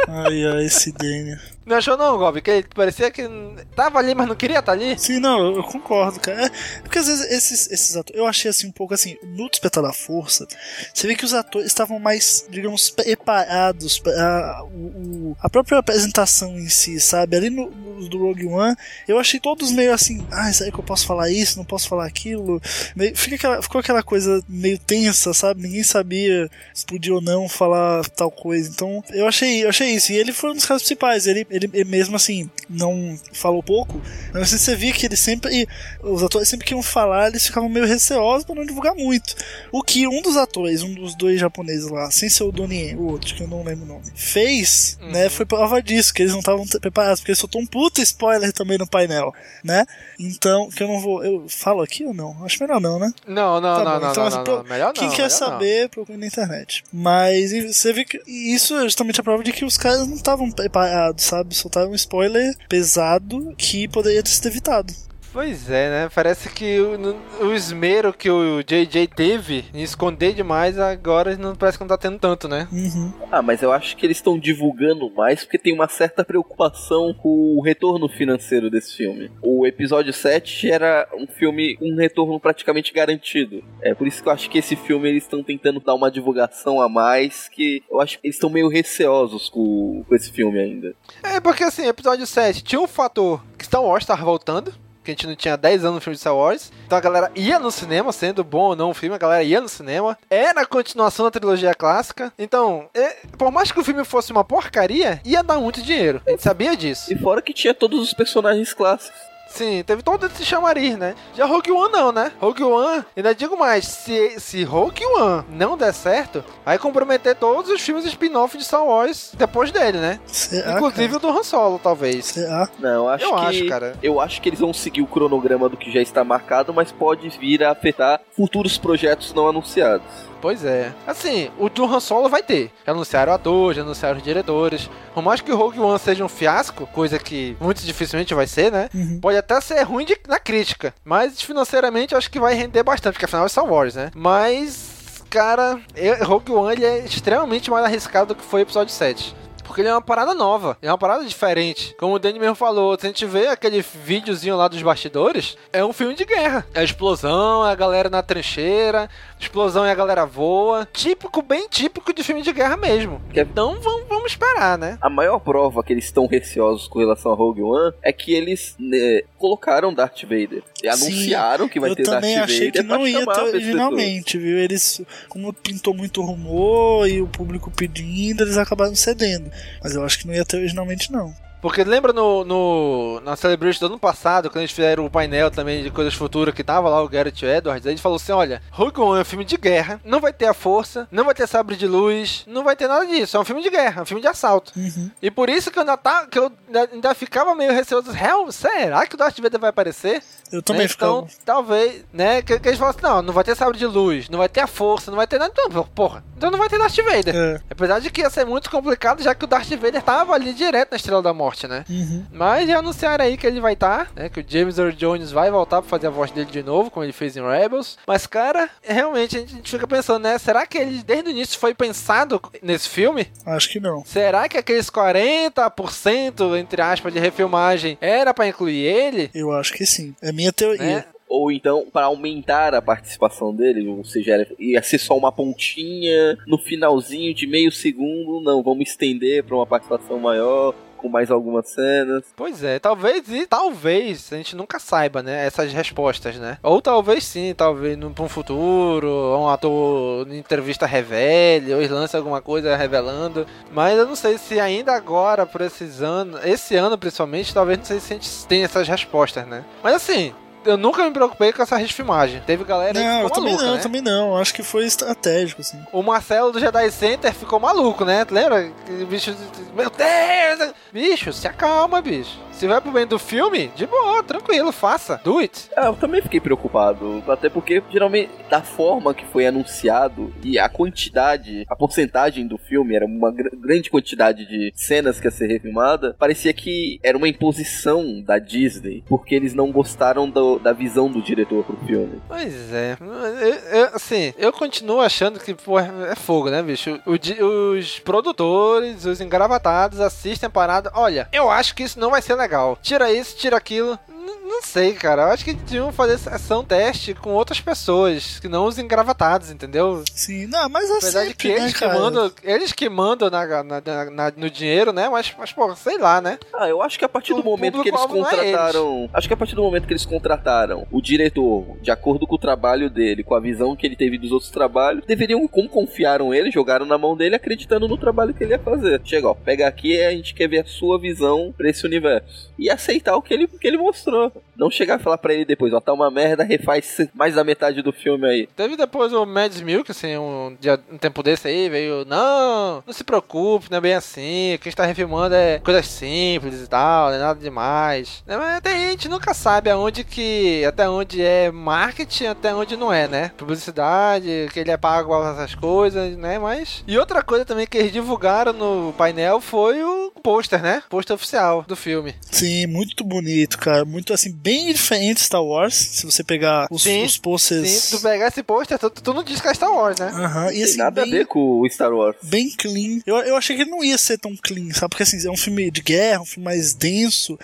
Ai, ai, esse Daniel. Não achou não, Gob? Que ele parecia que tava ali, mas não queria estar ali? Sim, não, eu concordo, cara. É, porque às vezes esses, esses atores. Eu achei assim um pouco assim, no Despertar da Força, você vê que os atores estavam mais, digamos, preparados para o, o- a própria apresentação em si, sabe? Ali no, no do Rogue One, eu achei todos meio assim, ah, será que eu posso falar isso? Não posso falar aquilo? Meio- fica aquela, ficou aquela coisa meio tensa, sabe? Ninguém sabia se podia ou não falar tal coisa. Então, eu achei, eu achei isso. E ele foi um dos caras principais. Ele, ele, ele mesmo assim, não falou pouco, mas assim, você via que ele sempre. Os atores sempre que iam falar, eles ficavam meio receosos pra não divulgar muito. O que um dos atores, um dos dois japoneses lá, sem ser o Donnie, o outro, que eu não lembro o nome, fez, né? Foi prova disso, que eles não estavam preparados, porque ele soltou um puta spoiler também no painel, né? Então, que eu não vou. Eu falo aqui ou não? Acho melhor não, né? Não, não, Tá não, não, então, não, assim, não, não. Melhor não. Quem quer saber, procure na internet. Mas você vê que isso é justamente a prova de que os caras não estavam preparados, sabe? Soltaram um spoiler pesado que poderia ter sido evitado. Pois é, né? Parece que o, o esmero que o JJ teve em esconder demais, agora não parece que não tá tendo tanto, né? Uhum. Ah, mas eu acho que eles estão divulgando mais porque tem uma certa preocupação com o retorno financeiro desse filme. O episódio 7 era um filme com um retorno praticamente garantido. É por isso que eu acho que esse filme eles estão tentando dar uma divulgação a mais, que eu acho que eles estão meio receosos com, com esse filme ainda. É porque assim, episódio 7 tinha um fator que Star Wars tava voltando. Que a gente não tinha 10 anos no filme de Star Wars. Então a galera ia no cinema, sendo bom ou não o filme, a galera ia no cinema. Era a continuação da trilogia clássica. Então, por mais que o filme fosse uma porcaria, ia dar muito dinheiro. A gente sabia disso. E fora que tinha todos os personagens clássicos. Sim, teve todo esse chamariz, né? Já Rogue One não, né? Rogue One, ainda digo mais, se, se Rogue One não der certo, vai comprometer todos os filmes spin-off de Star Wars depois dele, né? Será, Inclusive o do Han Solo, talvez. Será? Não, eu acho Eu que acho, cara. eu acho que eles vão seguir o cronograma do que já está marcado, mas pode vir a afetar futuros projetos não anunciados. Pois é. Assim, o do Han Solo vai ter. Já anunciaram o ator, já anunciaram os diretores. Por mais que o Rogue One seja um fiasco, coisa que muito dificilmente vai ser, né? Uhum. Pode até ser ruim de- na crítica. Mas financeiramente acho que vai render bastante, porque afinal é Star Wars, né? Mas, cara, eu- Rogue One ele é extremamente mais arriscado do que foi o episódio 7. Porque ele é uma parada nova, é uma parada diferente. Como o Danny mesmo falou, se a gente vê aquele videozinho lá dos bastidores, é um filme de guerra. É a explosão, é a galera na trincheira, explosão e a galera voa. Típico, bem típico de filme de guerra mesmo. Então vamos, vamos esperar, né? A maior prova que eles estão receosos com relação a Rogue One é que eles né, colocaram Darth Vader. E Sim, anunciaram que vai eu ter Darth também achei Vader que não ia ter originalmente, viu? Eles, como pintou muito rumor e o público pedindo, eles acabaram cedendo. Mas eu acho que não ia ter originalmente, não. Porque lembra no, no na Celebration do ano passado, quando eles fizeram o painel também de coisas futuras que tava lá o Garrett Edwards, a gente falou assim, olha, Rogue é um filme de guerra, não vai ter a força, não vai ter sabre de luz, não vai ter nada disso, é um filme de guerra, é um filme de assalto. Uhum. E por isso que eu ainda, tá, que eu ainda- ainda ficava meio receoso, real, será que o Darth Vader vai aparecer? Eu também Né? Então, talvez, né, que, que eles falam assim, não, não vai ter sabre de luz, não vai ter a força, não vai ter nada, então, porra, então não vai ter Darth Vader. É. Apesar de que ia ser muito complicado, já que o Darth Vader tava ali direto na Estrela da Morte, né? Uhum. Mas já anunciaram aí que ele vai estar, né? Que o James Earl Jones vai voltar pra fazer a voz dele de novo, como ele fez em Rebels. Mas, cara, realmente a gente, a gente fica pensando, né? Será que ele desde o início foi pensado nesse filme? Acho que não. Será que aqueles 40%, entre aspas, de refilmagem era pra incluir ele? Eu acho que sim. É minha teoria. Né? Ou então, para aumentar a participação dele, ou seja, ia ser só uma pontinha no finalzinho de meio segundo. Não, vamos estender para uma participação maior, com mais algumas cenas. Pois é, talvez e talvez a gente nunca saiba, né, essas respostas, né? Ou talvez sim, talvez num, pra um futuro, um ator em entrevista revele, ou lance alguma coisa revelando. Mas eu não sei se ainda agora, por esses anos, esse ano principalmente, talvez não sei se a gente tem essas respostas, né? Mas assim, eu nunca me preocupei com essa refilmagem. Teve galera aí Não, que eu ficou também maluca, não, né? também não. Acho que foi estratégico, assim. O Marcelo do Jedi Center ficou maluco, né? Tu Lembra? Bicho. Meu Deus! Bicho, se acalma, bicho. Se vai pro bem do filme, de boa, tranquilo, faça. Do it. Ah, eu também fiquei preocupado, até porque geralmente da forma que foi anunciado e a quantidade, a porcentagem do filme era uma gr- grande quantidade de cenas que ia ser refilmada, parecia que era uma imposição da Disney, porque eles não gostaram do- da visão do diretor pro filme. Pois é. Eu- eu- assim, eu continuo achando que, pô, é fogo, né, bicho? O di- os produtores, os engravatados assistem a parada. Olha, eu acho que isso não vai ser legal. Tira isso, tira aquilo. Não sei, cara. Eu acho que deviam fazer sessão teste com outras pessoas, que não os engravatados, entendeu? Sim, não, mas é Apesar de sempre, que né, eles que cara? mandam, eles que mandam na, na- na- na- no dinheiro, né? Mas, mas, pô, sei lá, né? Ah, eu acho que a partir do momento que eles não é contrataram. acho que a partir do momento que eles contrataram o diretor, de acordo com o trabalho dele, com a visão que ele teve dos outros trabalhos, deveriam, como confiaram ele, jogaram na mão dele, acreditando no trabalho que ele ia fazer. Chega, ó, pega aqui e a gente quer ver a sua visão pra esse universo. E aceitar o que ele, que ele mostrou. Não chegar a falar pra ele depois, ó, tá uma merda, refaz mais da metade do filme aí. Teve depois o Mads Milk, assim, um, dia, um tempo desse aí, veio, não, não se preocupe, não é bem assim, o que a gente tá refilmando é coisas simples e tal, não é nada demais. Né, Mas até a gente nunca sabe aonde que, até onde é marketing, até onde não é, né? Publicidade, que ele é pago essas coisas, né? Mas... E outra coisa também que eles divulgaram no painel foi o pôster, né? Pôster oficial do filme. Sim, muito bonito, cara. Muito assim, bem diferente Star Wars. Se você pegar os, Sim, os posters. Sim, se tu pegar esse pôster, tu, tu não diz que é Star Wars, né? Aham, e Tem assim, nada bem, a ver com o Star Wars. bem clean. Eu, eu achei que ele não ia ser tão clean, sabe? Porque assim, é um filme de guerra, um filme mais denso.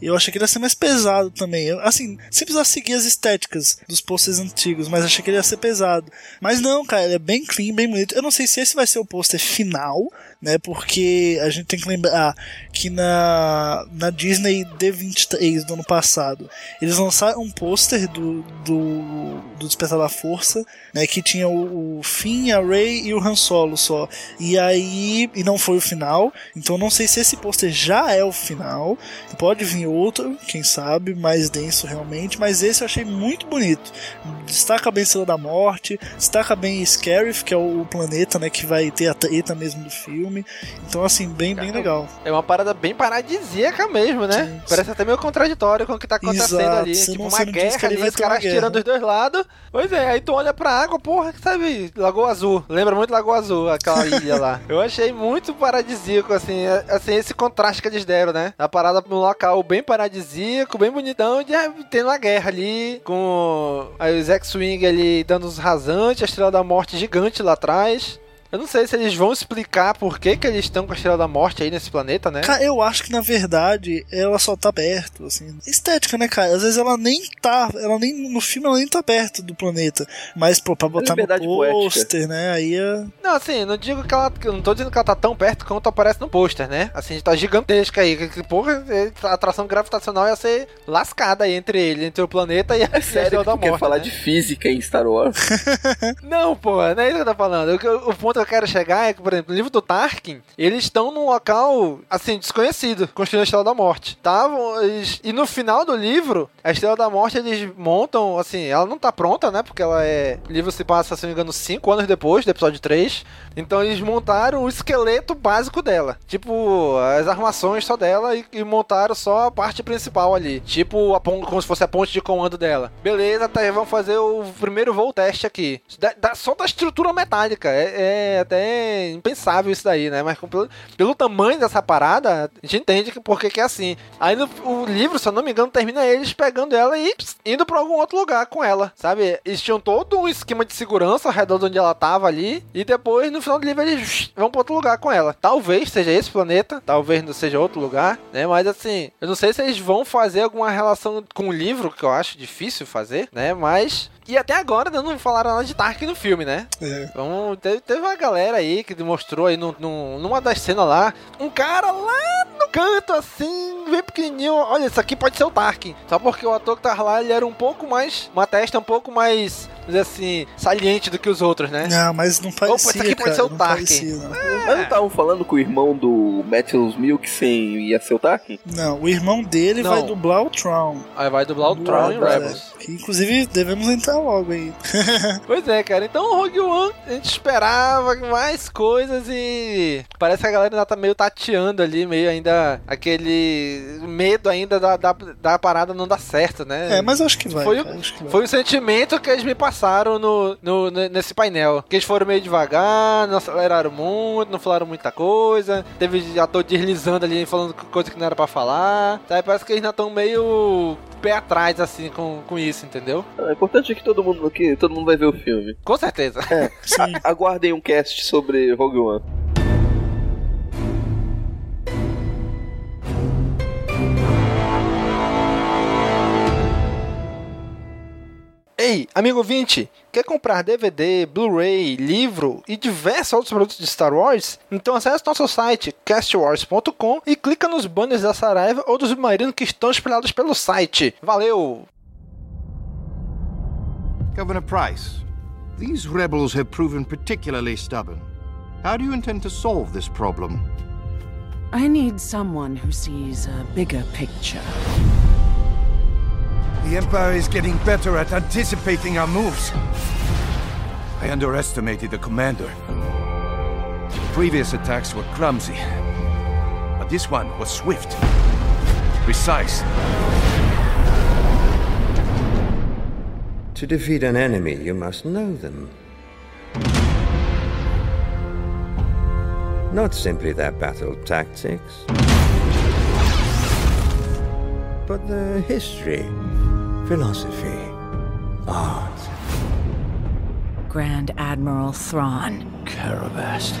Eu achei que ele ia ser mais pesado também. Eu, assim, sem precisar seguir as estéticas dos posters antigos, mas achei que ele ia ser pesado. Mas não, cara, ele é bem clean, bem bonito. Eu não sei se esse vai ser o pôster final, né? Porque a gente tem que lembrar que na, na Disney D23 do ano passado, eles lançaram um pôster do, do, do Despertar da Força, né? Que tinha o, o Finn, a Rey e o Han Solo só. E aí, e não foi o final. Então não sei se esse pôster já é o final. Pode vir outro, quem sabe, mais denso realmente. Mas esse eu achei muito bonito. Destaca bem Estrela da Morte, destaca bem Scarif, que é o planeta, né? Que vai ter a treta mesmo do filme. Então, assim, bem, bem legal. É uma parada bem paradisíaca mesmo, né? Parece até meio contraditório com o que tá acontecendo Exato, ali. você Tipo, não- uma guerra ali, os caras tirando dos dois lados. Pois é, aí tu olha pra água, porra, que sabe, Lagoa Azul. Lembra muito Lagoa Azul, aquela ilha lá. Eu achei muito paradisíaco, assim, é- assim, esse contraste que eles deram, né? A parada num local bem paradisíaco, bem bonitão, e é, tendo uma guerra ali, com aí os X-Wing ali dando uns rasantes, a Estrela da Morte gigante lá atrás. Eu não sei se eles vão explicar por que, que eles estão com a Estrela da Morte aí nesse planeta, né? Cara, eu acho que na verdade ela só tá perto, assim. Estética, né, cara? Às vezes ela nem tá, ela nem no filme ela nem tá perto do planeta, mas pô, pra botar no liberdade poética. pôster, né? Aí é Não, assim, não digo que ela. eu Não tô dizendo que ela tá tão perto quanto aparece no pôster, né? Assim, tá gigantesca aí. Que, porra, é, a atração gravitacional ia ser lascada aí entre ele, entre o planeta e a, É sério que da tu quer morte. falar né? de física em Star Wars? Não, pô, não é isso que eu tô falando. O, o ponto eu quero chegar é que, por exemplo, no livro do Tarkin, eles estão num local, assim, desconhecido, construindo a Estrela da Morte. Tavam, eles- e no final do livro, a Estrela da Morte, eles montam, assim, ela não tá pronta, né? Porque ela é. O livro se passa, se não me engano, 5 anos depois do episódio 3. Então eles montaram o esqueleto básico dela. Tipo, as armações só dela e, e montaram só a parte principal ali. Tipo, a como se fosse a ponte de comando dela. Beleza, tá, vamos fazer o primeiro voo teste aqui. Da- da- só da estrutura metálica. É, até, impensável isso daí, né? Mas pelo, pelo tamanho dessa parada, a gente entende que por que é assim. Aí no o livro, se eu não me engano, termina eles pegando ela e pss, indo pra algum outro lugar com ela, sabe? Eles tinham todo um esquema de segurança ao redor de onde ela tava ali. E depois, no final do livro, eles vão pra outro lugar com ela. Talvez seja esse planeta, talvez não seja outro lugar, né? Mas assim, eu não sei se eles vão fazer alguma relação com o livro, que eu acho difícil fazer, né? Mas e até agora não falaram nada de Tark no filme, né? É. Então teve, teve uma galera aí que demonstrou aí no, no, numa das cenas lá, um cara lá no canto assim, bem pequenininho. Olha, isso aqui pode ser o Tark. Só porque o ator que tava lá, ele era um pouco mais. Uma testa um pouco mais, dizer assim, saliente do que os outros, né? Não, mas não parecia. Opa, isso aqui pode cara, ser o não Tark. parecia, não. Mas não estavam falando que o irmão do Matthews Milksen ia ser o Tark? Não, o irmão dele Não. vai dublar o Tron. Aí vai dublar o Tron em É, Rebels. que, inclusive, devemos entrar logo aí. Pois é, cara. Então o Rogue One, a gente esperava mais coisas e parece que a galera ainda tá meio tateando ali, meio ainda aquele medo ainda da, da, da parada não dar certo, né? É, mas acho que vai. Foi, cara, o, acho que vai. foi o sentimento que eles me passaram no, no, ne- nesse painel. Que eles foram meio devagar, não aceleraram muito, não falaram muita coisa. Teve ator deslizando ali, falando coisa que não era pra falar. Sabe? Parece que eles ainda estão meio pé atrás, assim, com, com isso, entendeu? O importante é que todo mundo, que todo mundo vai ver o filme. Com certeza. Sim. A- aguardem um cast sobre Rogue One. Ei, amigo ouvinte, quer comprar DVD, Blu-ray, livro e diversos outros produtos de Star Wars? Então acesse nosso site castwars.com e clica nos banners da Saraiva ou dos submarinos que estão espalhados pelo site. Valeu! Governor Price, these rebels have proven particularly stubborn. How do you intend to solve this problem? I need someone who sees a bigger picture. The Empire is getting better at anticipating our moves. I underestimated the commander. Previous attacks were clumsy, but this one was swift, precise. To defeat an enemy, you must know them. Not simply their battle tactics, but their history, philosophy, art. Grand Admiral Thrawn. Caravast.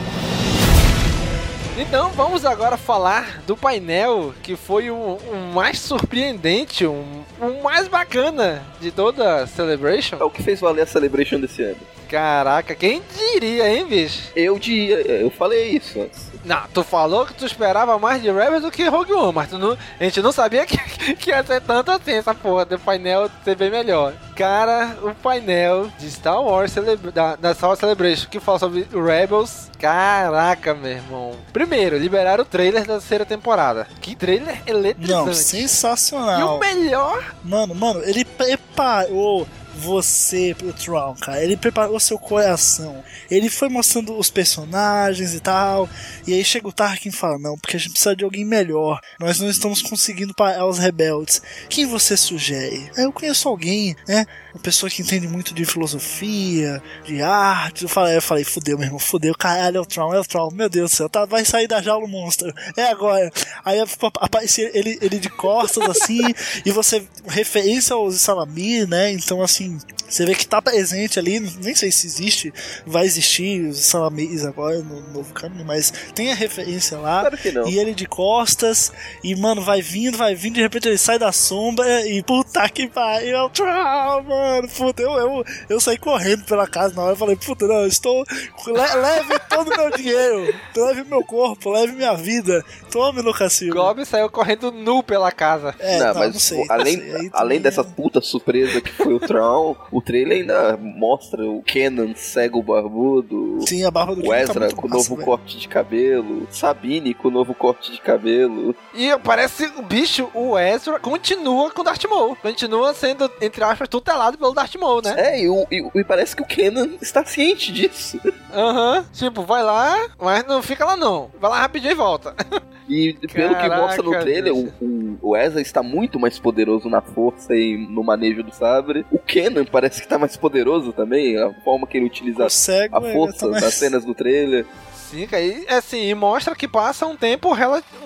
Então vamos agora falar do painel que foi o, o mais surpreendente, o, o mais bacana de toda a Celebration. É o que fez valer a Celebration desse ano. Caraca, quem diria, hein, bicho? Eu diria, eu falei isso antes. Não, tu falou que tu esperava mais de Rebels do que Rogue One, mas não, a gente não sabia que, que ia ser tanto assim, essa porra do painel ser bem melhor. Cara, o painel de Star Wars Celebra da, da Star Wars Celebration que fala sobre Rebels, caraca, meu irmão. Primeiro, liberaram o trailer da terceira temporada. Que trailer eletrizante. Não, sensacional. E o melhor Mano, mano, ele preparou você pro Tron, cara. Ele preparou seu coração. Ele foi mostrando os personagens e tal. E aí chega o Tarkin e fala: Não, porque a gente precisa de alguém melhor. Nós não estamos conseguindo parar os rebeldes. Quem você sugere? Eu conheço alguém, né? Uma pessoa que entende muito de filosofia, de arte. Eu falei, eu falei fudeu, meu irmão, fudeu, caralho, é o Tron, é o Tron, meu Deus do céu, tá, vai sair da jaula o monstro. É agora. Aí aparecia ele, ele de costas assim, e você referência aos Salamir, né? Então assim, você vê que tá presente ali, nem sei se existe, vai existir os Salamirs agora no novo caminho, mas tem a referência lá. Claro que não. E ele de costas, e mano, vai vindo, vai vindo, de repente ele sai da sombra e puta que pariu, é o Tron, mano. Puta, eu, eu, eu saí correndo pela casa na hora e falei, puta, não, eu estou. Le, leve todo o meu dinheiro, leve meu corpo, leve minha vida. Tome, Lucas Silva. Gob saiu correndo nu pela casa. É, não, não, mas não sei, além, não sei. Além dessa é- puta surpresa que foi o Tron, o trailer ainda mostra o Kenan cego barbudo, Sim, a barba do o Kenan tá Ezra muito com o novo velho. corte de cabelo, Sabine com o novo corte de cabelo. E parece o bicho, o Ezra, continua com o Darth Maul. Continua sendo, entre aspas, tutelado pelo Darth Maul, né? É, e, o- e- e parece que o Kenan está ciente disso. Aham. Tipo, vai lá, mas não fica lá não. Vai lá rapidinho e volta. E pelo que mostra no trailer, o, o- o Ezra está muito mais poderoso na força e no manejo do sabre. O Kenan parece que tá mais poderoso também, a forma que ele utiliza cego, a força tá mais- das cenas do trailer. Sim, cara, e assim, e mostra que passa um tempo,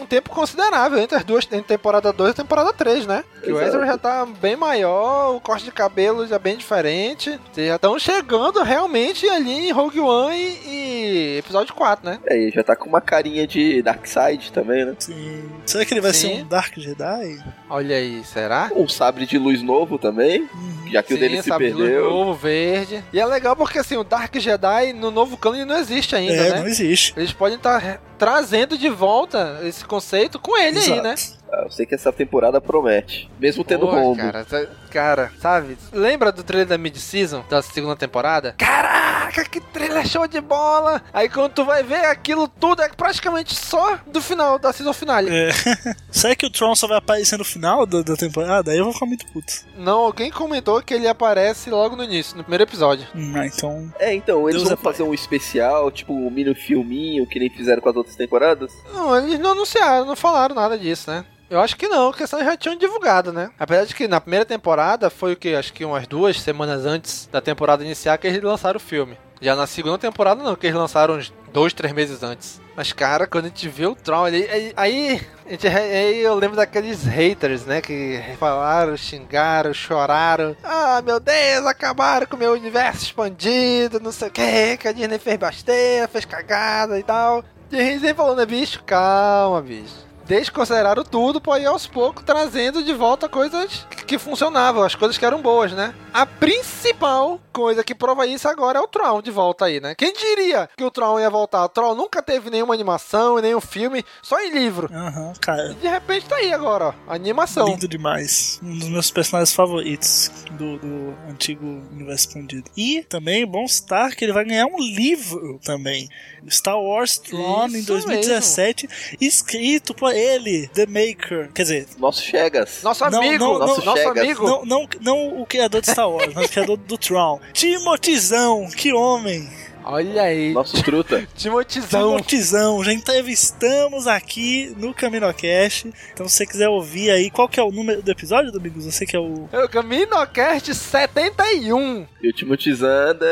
um tempo considerável entre as duas, entre temporada 2 e temporada 3, né? Que o. Ezra já tá bem maior, o corte de cabelo já bem diferente. Vocês já estão chegando realmente ali em Rogue One e, e episódio 4, né? É, e já tá com uma carinha de Darkseid também, né? Sim. Será que ele vai Sim. ser um Dark Jedi? Olha aí, será? Um sabre de luz novo também, já que o dele se sabe, luz perdeu. novo, verde. E é legal porque assim, o Dark Jedi no novo canon não existe ainda, É, né? não existe. Eles podem estar trazendo de volta esse conceito com ele aí, Exato. né? Ah, Eu sei que essa temporada promete. Mesmo tendo Pô, rombo. Cara, sa- cara, sabe? Lembra do trailer da mid-season, da segunda temporada? Caraca, que trailer show de bola! Aí quando tu vai ver aquilo tudo, é praticamente só do final, da season finale. É. Será que o Tron só vai aparecer no final da, da temporada? Aí eu vou ficar muito puto. Não, alguém comentou que ele aparece logo no início, no primeiro episódio. Hum, ah, então. É, então, eles Deus vão é pai. fazer um especial, tipo um mini filminho, que nem fizeram com as outras temporadas. Não, eles não anunciaram, não falaram nada disso, né? Eu acho que não, porque senão já tinham divulgado, né? Apesar de que na primeira temporada foi o que? Acho que umas duas semanas antes da temporada iniciar que eles lançaram o filme. Já na segunda temporada não, que eles lançaram uns dois, três meses antes. Mas, cara, quando a gente vê o Tron aí, aí, gente, aí eu lembro daqueles haters, né? Que falaram, xingaram, choraram. Ah, meu Deus, acabaram com o meu universo expandido, não sei o que, que a Disney fez besteira, fez cagada e tal. A gente né, bicho? Calma, bicho. Desconsideraram tudo, pode ir aos poucos trazendo de volta coisas que funcionavam, as coisas que eram boas, né? A principal coisa que prova isso agora é o Tron de volta aí, né? Quem diria que o Tron ia voltar? O Tron nunca teve nenhuma animação, nenhum filme, só em livro. Aham, cara. E de repente tá aí agora, ó, animação. Lindo demais. Um dos meus personagens favoritos do, do antigo universo expandido. E também, bom citar que ele vai ganhar um livro também. Star Wars Throne em Isso 2017, escrito por ele, The Maker. Quer dizer, Nosso Chegas. Nosso Não, amigo, não, nosso, não, nosso amigo. não, não, não o criador de Star Wars, mas o criador do Tron. Timotizão, que homem! Olha aí, Nosso truta. Timotizão. Timotizão, já entrevistamos aqui no CaminoCast. Então, se você quiser ouvir aí, qual que é o número do episódio, Domingos? Você que é o. É o CaminoCast 71. E o Timothy Zanda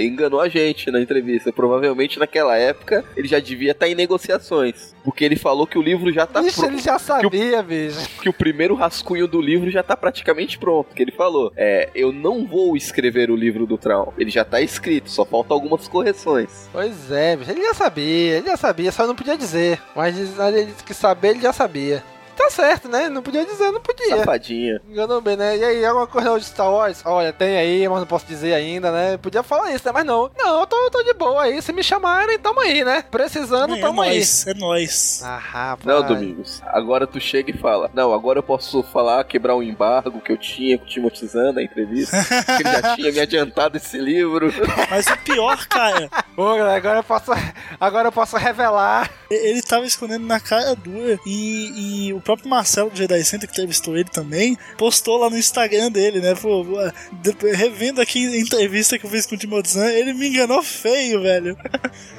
enganou a gente na entrevista. Provavelmente naquela época ele já devia estar em negociações. Porque ele falou que o livro já tá pronto. ele já sabia, bicho. Que o primeiro rascunho do livro já tá praticamente pronto. Que ele falou: É, eu não vou escrever o livro do Traum. Ele já tá escrito, só falta algumas correções. Pois é, ele já sabia, ele já sabia, só não podia dizer. Mas ele que saber, ele já sabia. Tá certo, né? Não podia dizer, não podia. Safadinha. Enganou bem, né? E aí, alguma coisa de Star Wars? Olha, tem aí, mas não posso dizer ainda, né? Podia falar isso, né? Mas não. Não, eu tô, eu tô de boa aí. Se me chamarem, tamo aí, né? Precisando, é tamo aí. nóis, é nóis. Ah, rapaz. Não, Domingos. Agora tu chega e fala: Não, agora eu posso falar, quebrar um embargo que eu tinha com o Timothy na entrevista. que ele já tinha me adiantado esse livro. Mas o pior, cara, Ô, galera, agora eu posso, agora eu posso revelar. ele tava escondendo na cara dura. E, e o próprio Marcelo do Jedi Center, que entrevistou ele também, postou lá no Instagram dele, né? Pô, depois, revendo aqui a entrevista que eu fiz com o Timothy ele me enganou feio, velho.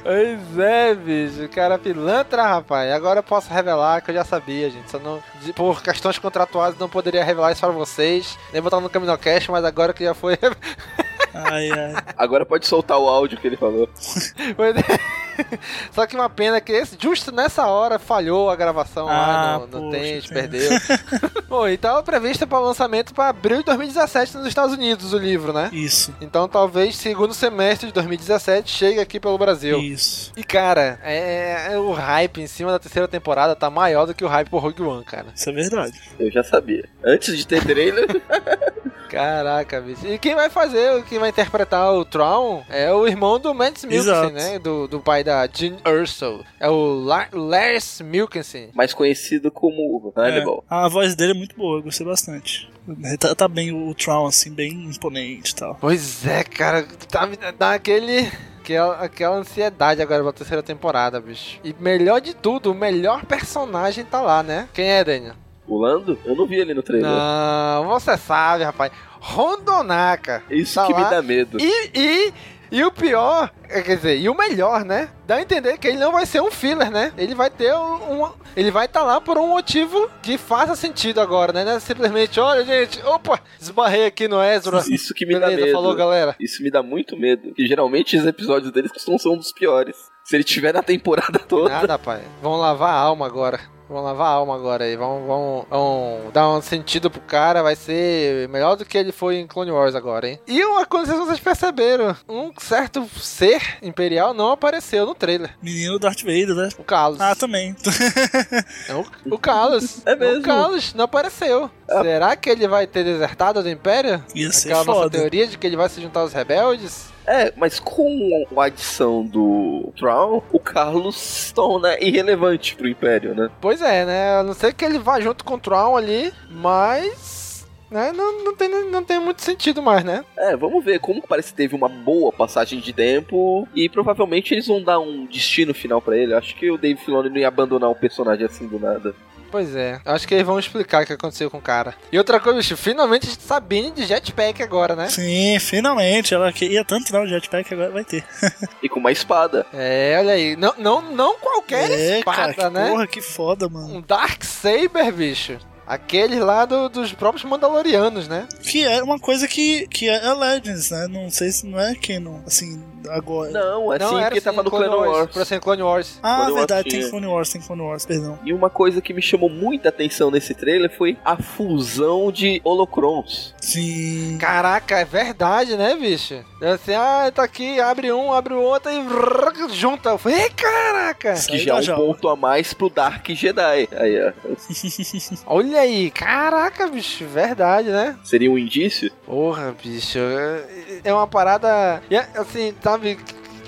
Pois é, bicho. Cara é pilantra, rapaz. Agora eu posso revelar que eu já sabia, gente. Só não, por questões contratuais não poderia revelar isso para vocês. Nem botar no CaminoCast, mas agora que já foi. Ai, ai. Agora pode soltar o áudio que ele falou. É. Só que uma pena que esse, justo nessa hora falhou a gravação lá Ah, no, no poxa, Tente, perdeu. Bom, e tava prevista para lançamento para abril de 2017 nos Estados Unidos o livro, né? Isso. Então talvez segundo semestre de 2017 chegue aqui pelo Brasil. Isso. E cara, é, é- o hype em cima da terceira temporada tá maior do que o hype por Rogue One, cara. Isso é verdade. Eu já sabia. Antes de ter trailer, Caraca, bicho. E quem vai fazer, quem vai interpretar o Tron é o irmão do Mads Mikkelsen, né? Do, do pai da Jean Erso. É o La Lars Mikkelsen. mais conhecido como Hannibal. É, a voz dele é muito boa, eu gostei bastante. Tá, tá bem o Tron, assim, bem imponente e tal. Pois é, cara. Tá, dá aquele... Aquela, aquela ansiedade agora pra terceira temporada, bicho. E melhor de tudo, o melhor personagem tá lá, né? Quem é, Daniel? O Lando? Eu não vi ele no trailer. Não, você sabe, rapaz. Rondonaka. Isso Tá que me lá. dá medo. E, e E o pior, é, quer dizer, e o melhor, né? Dá a entender que ele não vai ser um filler, né? Ele vai ter um. um- ele vai estar lá por um motivo que faça sentido agora, né? É simplesmente, olha, gente, opa, esbarrei aqui no Ezra. Isso que me Beleza, dá medo. falou, galera. Isso me dá muito medo. E geralmente os episódios deles costumam ser um dos piores. Se ele tiver na temporada toda. Nada, pai. Vão lavar a alma agora. Vão lavar a alma agora aí. Vão, vão, vão dar um sentido pro cara. Vai ser melhor do que ele foi em Clone Wars agora, hein? E uma coisa que vocês perceberam: um certo ser imperial não apareceu no trailer. Menino Darth Vader, né? O Carlos. Ah, também. É o, o Carlos. É mesmo? O Carlos não apareceu. Será que ele vai ter desertado do Império? Ser Aquela nossa foda. teoria de que ele vai se juntar aos rebeldes? É, mas com a adição do Traum, o Carlos se torna irrelevante pro Império, né? Pois é, né? A não ser que ele vá junto com o Traum ali, mas. Né? Não, não, tem, não tem muito sentido mais, né? É, vamos ver como parece que teve uma boa passagem de tempo e provavelmente eles vão dar um destino final pra ele. Acho que o Dave Filoni não ia abandonar o personagem assim do nada. Pois é. Acho que eles vão explicar o que aconteceu com o cara. E outra coisa, bicho, finalmente Sabine de jetpack agora, né? Sim, finalmente. Ela queria tanto tirar o jetpack, agora vai ter. E com uma espada. É, olha aí. Não, não, não qualquer é, espada, cara, que né? porra, que foda, mano. Um Dark Saber, bicho. Aqueles lá do- dos próprios Mandalorianos, né? Que é uma coisa que, que é Legends, né? Não sei se não é Canon, assim, agora. Não, é Não, sim, era porque tava no Clone Wars. Wars. Ser Clone Wars. Ah, Clone Wars verdade, tinha. tem Clone Wars, tem Clone Wars, perdão. E uma coisa que me chamou muita atenção nesse trailer foi a fusão de holocrons. Sim. Caraca, é verdade, né, bicho? É assim, ah, tá aqui, abre um, abre o outro e junta. Eu falei, "Ei, caraca! Que já é um ponto a mais pro Dark Jedi. Aí, ó. Olha aí, caraca, bicho, verdade, né? Seria um indício? Porra, bicho, é- é uma parada. é, Assim, sabe?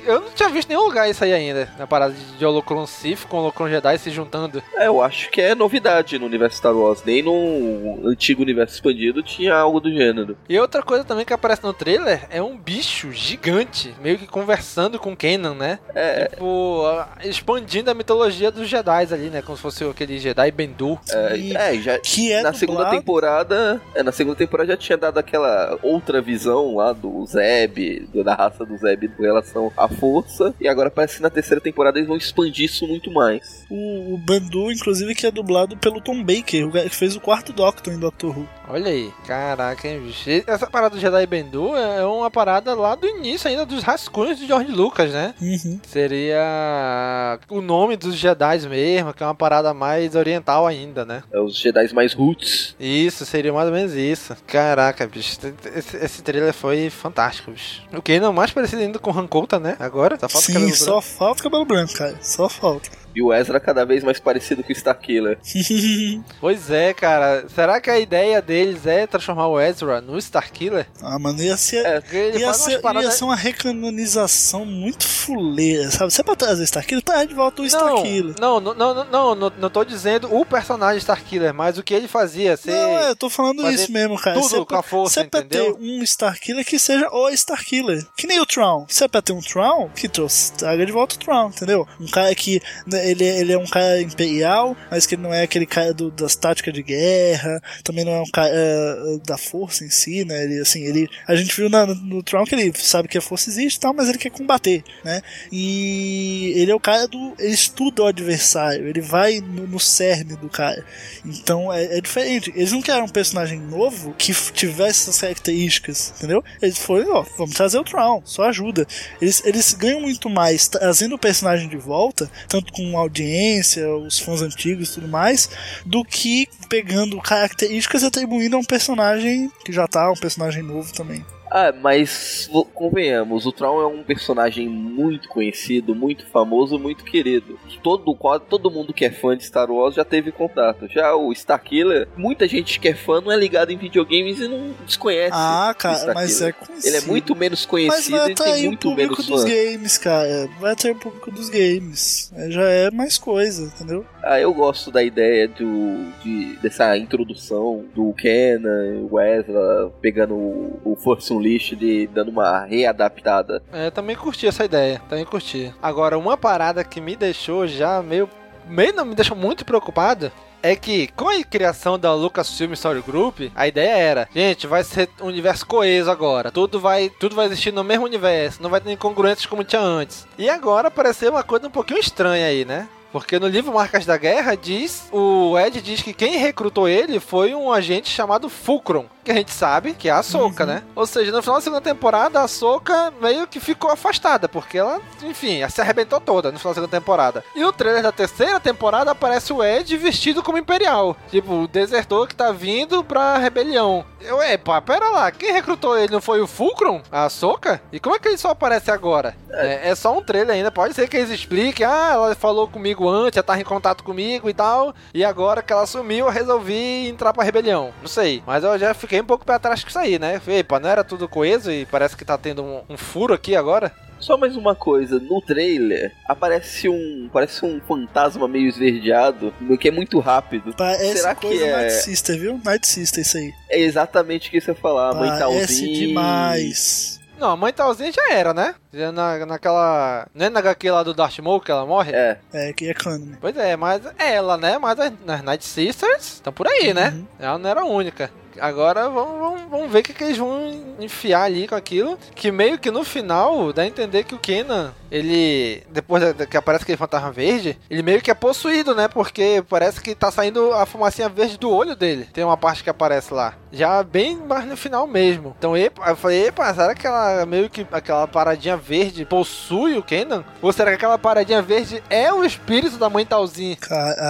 Eu não tinha visto nenhum lugar isso aí ainda. Na parada de Holocron Sith com Holocron Jedi se juntando. É, eu acho que é novidade no universo Star Wars. Nem no antigo universo expandido tinha algo do gênero. E outra coisa também que aparece no trailer é um bicho gigante, meio que conversando com Kanan, né? É. Tipo, expandindo a mitologia dos Jedi ali, né? Como se fosse aquele Jedi Bendu. É, é, já que é na segunda temporada, é, na segunda temporada já tinha dado aquela outra visão lá do Zeb, da raça do Zeb com relação à força, e agora parece que na terceira temporada eles vão expandir isso muito mais. O, o Bandu, inclusive, que é dublado pelo Tom Baker, o cara que fez o quarto Doctor em Doctor Who. Olha aí, caraca, hein, bicho. Essa parada do Jedi Bendu é uma parada lá do início ainda dos rascunhos de George Lucas, né? Uhum. Seria o nome dos Jedi mesmo, que é uma parada mais oriental ainda, né? É os Jedi mais roots. Isso, seria mais ou menos isso. Caraca, bicho. Esse, esse trailer foi fantástico, bicho. O que não mais parecido ainda com Rancouta, né? Agora, só falta o Sim, cabelo só branco. falta cabelo branco, cara. Só falta. E o Ezra cada vez mais parecido com o Starkiller. Pois é, cara. Será que a ideia deles é transformar o Ezra no Starkiller? Ah, mano, ia ser, ele ia, ser, ia ser uma recanonização muito fuleira, sabe? Você é pra trazer Starkiller, tá de volta o Starkiller. não, não, não, não, não, não tô dizendo o personagem Starkiller, mas o que ele fazia. Ser, Não, é, eu tô falando isso mesmo, cara. Tudo Você é com pra- a força, você é entendeu? ter um Starkiller que seja o Starkiller. Que nem o Tron. Você é pra ter um Tron que trouxe, traga de volta o Tron, entendeu? Um cara que né, ele, ele é um cara imperial, mas que ele não é aquele cara do- das táticas de guerra, também não é um cara eh, da força em si, né? Ele, assim, ele, a gente viu na- no Tron que ele sabe que a força existe e tal, mas ele quer combater, né? E ele é o cara do. Ele estuda o adversário, ele vai no, no cerne do cara. Então é, é diferente. Eles não querem um personagem novo que tivesse essas características, entendeu? Eles foram, ó, vamos trazer o Tron, só ajuda. Eles, eles ganham muito mais trazendo o personagem de volta, tanto com audiência, os fãs antigos e tudo mais, do que pegando características e atribuindo a um personagem que já tá, um personagem novo também. Ah, mas convenhamos, o Tron é um personagem muito conhecido, muito famoso, muito querido. Todo, quase todo mundo que é fã de Star Wars já teve contato. Já o Starkiller, muita gente que é fã não é ligado em videogames e não desconhece. Ah, cara, mas é conhecido. Ele é muito menos Mas conhecido vai e tem atrair o muito público menos dos fã. games, cara. Vai atrair o público dos games. É, Já é mais coisa, entendeu? Ah, eu gosto da ideia do, de, dessa introdução do Kenan, o Ezra pegando o, o Force Unleashed e dando uma readaptada. É, também curti essa ideia, também curti. Agora, uma parada que me deixou já meio. meio não, me deixou muito preocupado é que com a criação da Lucasfilm Story Group, a ideia era, gente, vai ser um universo coeso agora. Tudo vai, tudo vai existir no mesmo universo, não vai ter incongruências como tinha antes. E agora apareceu uma coisa um pouquinho estranha aí, né? Porque no livro Marcas da Guerra diz, o Ed diz que quem recrutou ele foi um agente chamado Fulcrum, que a gente sabe que é a Soca, uhum. né? Ou seja, no final da segunda temporada a Soca meio que ficou afastada, porque ela, enfim, se arrebentou toda no final da segunda temporada. E no trailer da terceira temporada aparece o Ed vestido como imperial, tipo, o desertor que tá vindo pra rebelião. Eu, epa, pera lá, quem recrutou ele não foi o Fulcrum? A Soca? E como é que ele só aparece agora? É, é só um trailer ainda, pode ser que eles expliquem, ah, ela falou comigo comigo antes, já tava em contato comigo e tal. E agora que ela sumiu, eu resolvi entrar pra rebelião. Não sei. Mas eu já fiquei um pouco pra trás com isso aí, né? Epa, não era tudo coeso e parece que tá tendo um, um furo aqui agora. Só mais uma coisa, no trailer aparece um parece um fantasma meio esverdeado, que é muito rápido. Parece Será que é Night Sister, viu? Night Sister isso aí. É exatamente o que você ia falar, Parece mãe demais. Não, a mãe talzinha já era, né? Já na, naquela. Não é na HQ lá do Darth Maul que ela morre? É. É, que é canon. Pois é, mas ela, né? Mas as, as Night Sisters estão por aí, né? uhum. né? Ela não era a única. Agora vamos, vamos, vamos ver o que, que eles vão enfiar ali com aquilo. Que meio que no final dá a entender que o Kenan ele, depois que aparece aquele fantasma verde, ele meio que é possuído, né? Porque parece que tá saindo a fumacinha verde do olho dele. Tem uma parte que aparece lá. Já bem mais no final mesmo. Então epa, eu falei, epa, será que ela meio que aquela paradinha verde possui o Kenan? Ou será que aquela paradinha verde é o espírito da mãe Talzinha?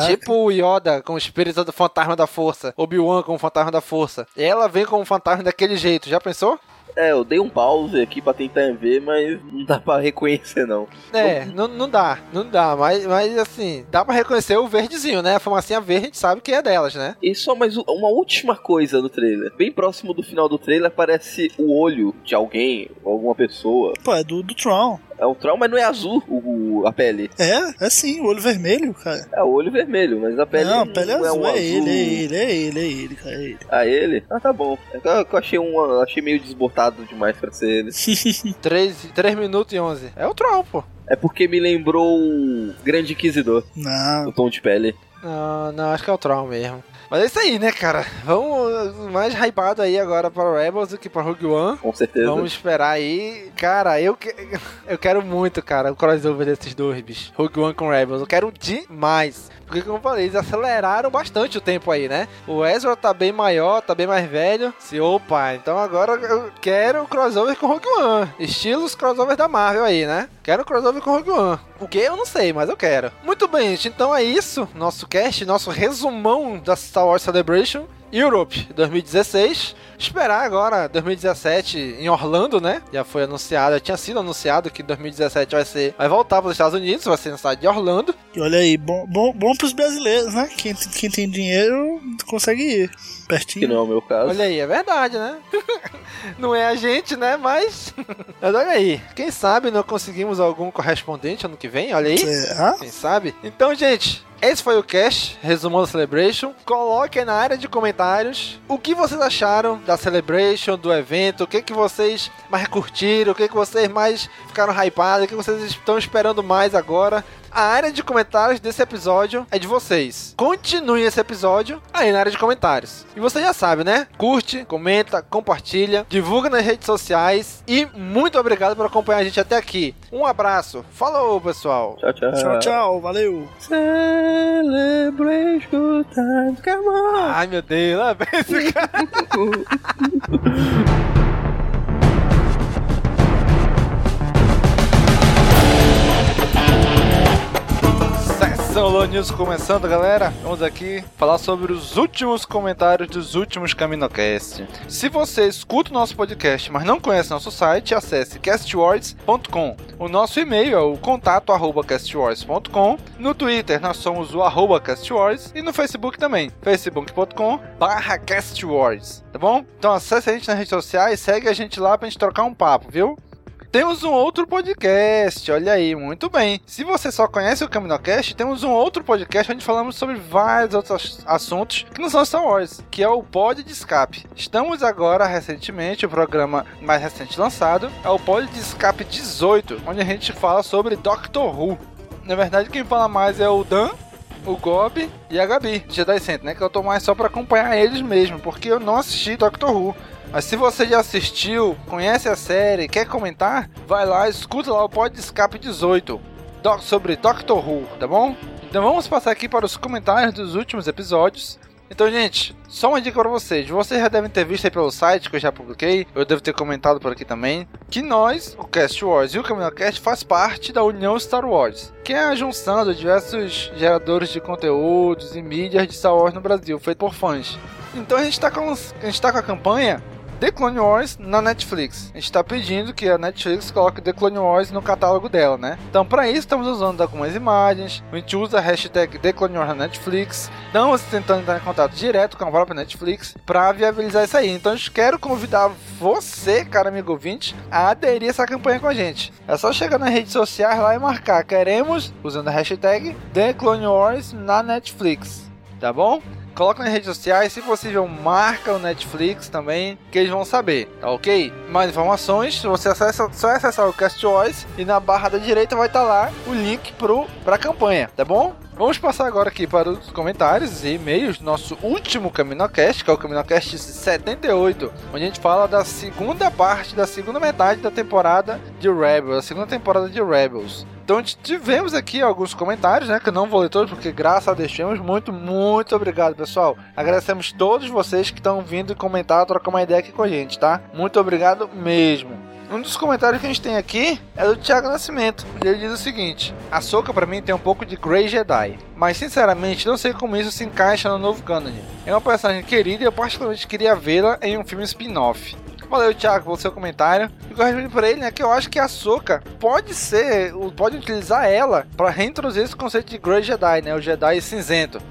Tipo o Yoda com o espírito do fantasma da força. Obi-Wan com o fantasma da força. Ela vem como um fantasma daquele jeito, já pensou? É, eu dei um pause aqui pra tentar ver, mas não dá pra reconhecer, não. É, não, não dá, não dá, mas, mas assim, dá pra reconhecer o verdezinho, né? A fumacinha verde a gente sabe que é delas, né? E só mais uma última coisa no trailer. Bem próximo do final do trailer aparece o olho de alguém, alguma pessoa. Pô, é do, do Tron. É um Tron, mas não é azul o, a pele. É, é sim, o olho vermelho, cara. É o olho vermelho, mas a pele não. a pele não é azul, é, um é azul. ele, é ele, é ele, é ele, cara, é ele. Ah, ele? Ah, tá bom. É que eu achei, um, achei meio desbotado demais pra ser ele. 3, 3 minutos e 11. É o Tron, pô. É porque me lembrou o Grande Inquisidor. Não. O tom de pele. Não, não, acho que é o Tron mesmo. Mas é isso aí, né, cara? Vamos mais hypado aí agora para Rebels do que para Rogue One. Com certeza. Vamos esperar aí. Cara, eu, que... eu quero muito, cara, o crossover desses dois, bicho. Rogue One com Rebels. Eu quero demais. Porque, como eu falei, eles aceleraram bastante o tempo aí, né? O Ezra tá bem maior, tá bem mais velho. Se, opa, então agora eu quero o crossover com Rogue One. Estilos crossover da Marvel aí, né? Quero o crossover com Rogue One. O que eu não sei, mas eu quero. Muito bem, gente. Então é isso. Nosso cast, nosso resumão da Star Wars Celebration. Europe 2016. Esperar agora 2017 em Orlando, né? Já foi anunciado, tinha sido anunciado que 2017 vai ser, vai voltar para os Estados Unidos, vai ser na cidade de Orlando. E olha aí, bom, bom, bom para os brasileiros, né? Quem, quem tem dinheiro consegue ir pertinho. Que não é o meu caso. Olha aí, é verdade, né? não é a gente, né? Mas. Mas olha aí. Quem sabe não conseguimos algum correspondente ano que vem? Olha aí. Será? Quem sabe? Então, gente, esse foi o cast, resumão da Celebration. Coloquem na área de comentários o que vocês acharam da Celebration, do evento, o que, que vocês mais curtiram, o que, que vocês mais ficaram hypados, o que vocês estão esperando mais agora. A área de comentários desse episódio é de vocês. Continue esse episódio aí na área de comentários. E você já sabe, né? Curte, comenta, compartilha, divulga nas redes sociais e muito obrigado por acompanhar a gente até aqui. Um abraço. Falou, pessoal. Tchau, tchau. Tchau, tchau. Valeu. Celebration time. Come on. Ai, meu Deus. Lá vem esse cara. Solo News começando, galera. Vamos aqui falar sobre os últimos comentários dos últimos CaminoCast. Se você escuta o nosso podcast, mas não conhece nosso site, acesse castwords.com. O nosso e-mail é o contato arroba castwords.com. No Twitter nós somos o arroba castwords e no Facebook também, facebook.com barra castwords, tá bom? Então acesse a gente nas redes sociais, segue a gente lá pra gente trocar um papo, viu? Temos um outro podcast, olha aí, muito bem. Se você só conhece o CaminoCast, temos um outro podcast onde falamos sobre vários outros assuntos que não são Star Wars, que é o Pod de Escape. Estamos agora, recentemente, o programa mais recente lançado é o Pod de Escape 18, onde a gente fala sobre Doctor Who. Na verdade, quem fala mais é o Dan, o Gob e a Gabi, Jedi Center, né? Que eu tô mais só pra acompanhar eles mesmo, porque eu não assisti Doctor Who. Mas se você já assistiu, conhece a série, quer comentar, vai lá, escuta lá o Pod Escape 18 doc sobre Doctor Who, tá bom? Então vamos passar aqui para os comentários dos últimos episódios. Então, gente, só uma dica para vocês. Vocês já devem ter visto aí pelo site que eu já publiquei, eu devo ter comentado por aqui também, que nós, o Cast Wars e o CaminhoCast, faz parte da União Star Wars, que é a junção de diversos geradores de conteúdos e mídias de Star Wars no Brasil, feito por fãs. Então a gente está com, a gente tá com a campanha The Clone Wars na Netflix. A gente está pedindo que a Netflix coloque The Clone Wars no catálogo dela, né? Então, para isso, estamos usando algumas imagens. A gente usa a hashtag The Clone Wars na Netflix. Estamos tentando entrar em contato direto com a própria Netflix para viabilizar isso aí. Então, eu quero convidar você, cara amigo ouvinte, a aderir a essa campanha com a gente. É só chegar nas redes sociais lá e marcar. Queremos, usando a hashtag The Clone Wars na Netflix. Tá bom? Coloca nas redes sociais, se possível, marca o Netflix também, que eles vão saber, tá ok? Mais informações, você acessa, só acessar o Cast Choice e na barra da direita vai estar tá lá o link pro, pra campanha, tá bom? Vamos passar agora aqui para os comentários e e-mails nosso último CaminoCast, que é o CaminoCast 78, onde a gente fala da segunda parte, da segunda metade da temporada de Rebels, a segunda temporada de Rebels. Então tivemos aqui alguns comentários, né? Que eu não vou ler todos, porque graças a Deus tivemos. Muito, muito obrigado, pessoal. Agradecemos todos vocês que estão vindo comentar, trocar uma ideia aqui com a gente, tá? Muito obrigado mesmo. Um dos comentários que a gente tem aqui é do Thiago Nascimento. Ele diz o seguinte: A Soca para mim tem um pouco de Grey Jedi, mas sinceramente não sei como isso se encaixa no novo canon. É uma personagem querida e eu particularmente queria vê-la em um filme spin-off. Valeu, Thiago, pelo seu comentário. E respondi pra ele, né, que eu acho que a Soka pode ser, pode utilizar ela para reintroduzir esse conceito de Grey Jedi, né, o Jedi cinzento.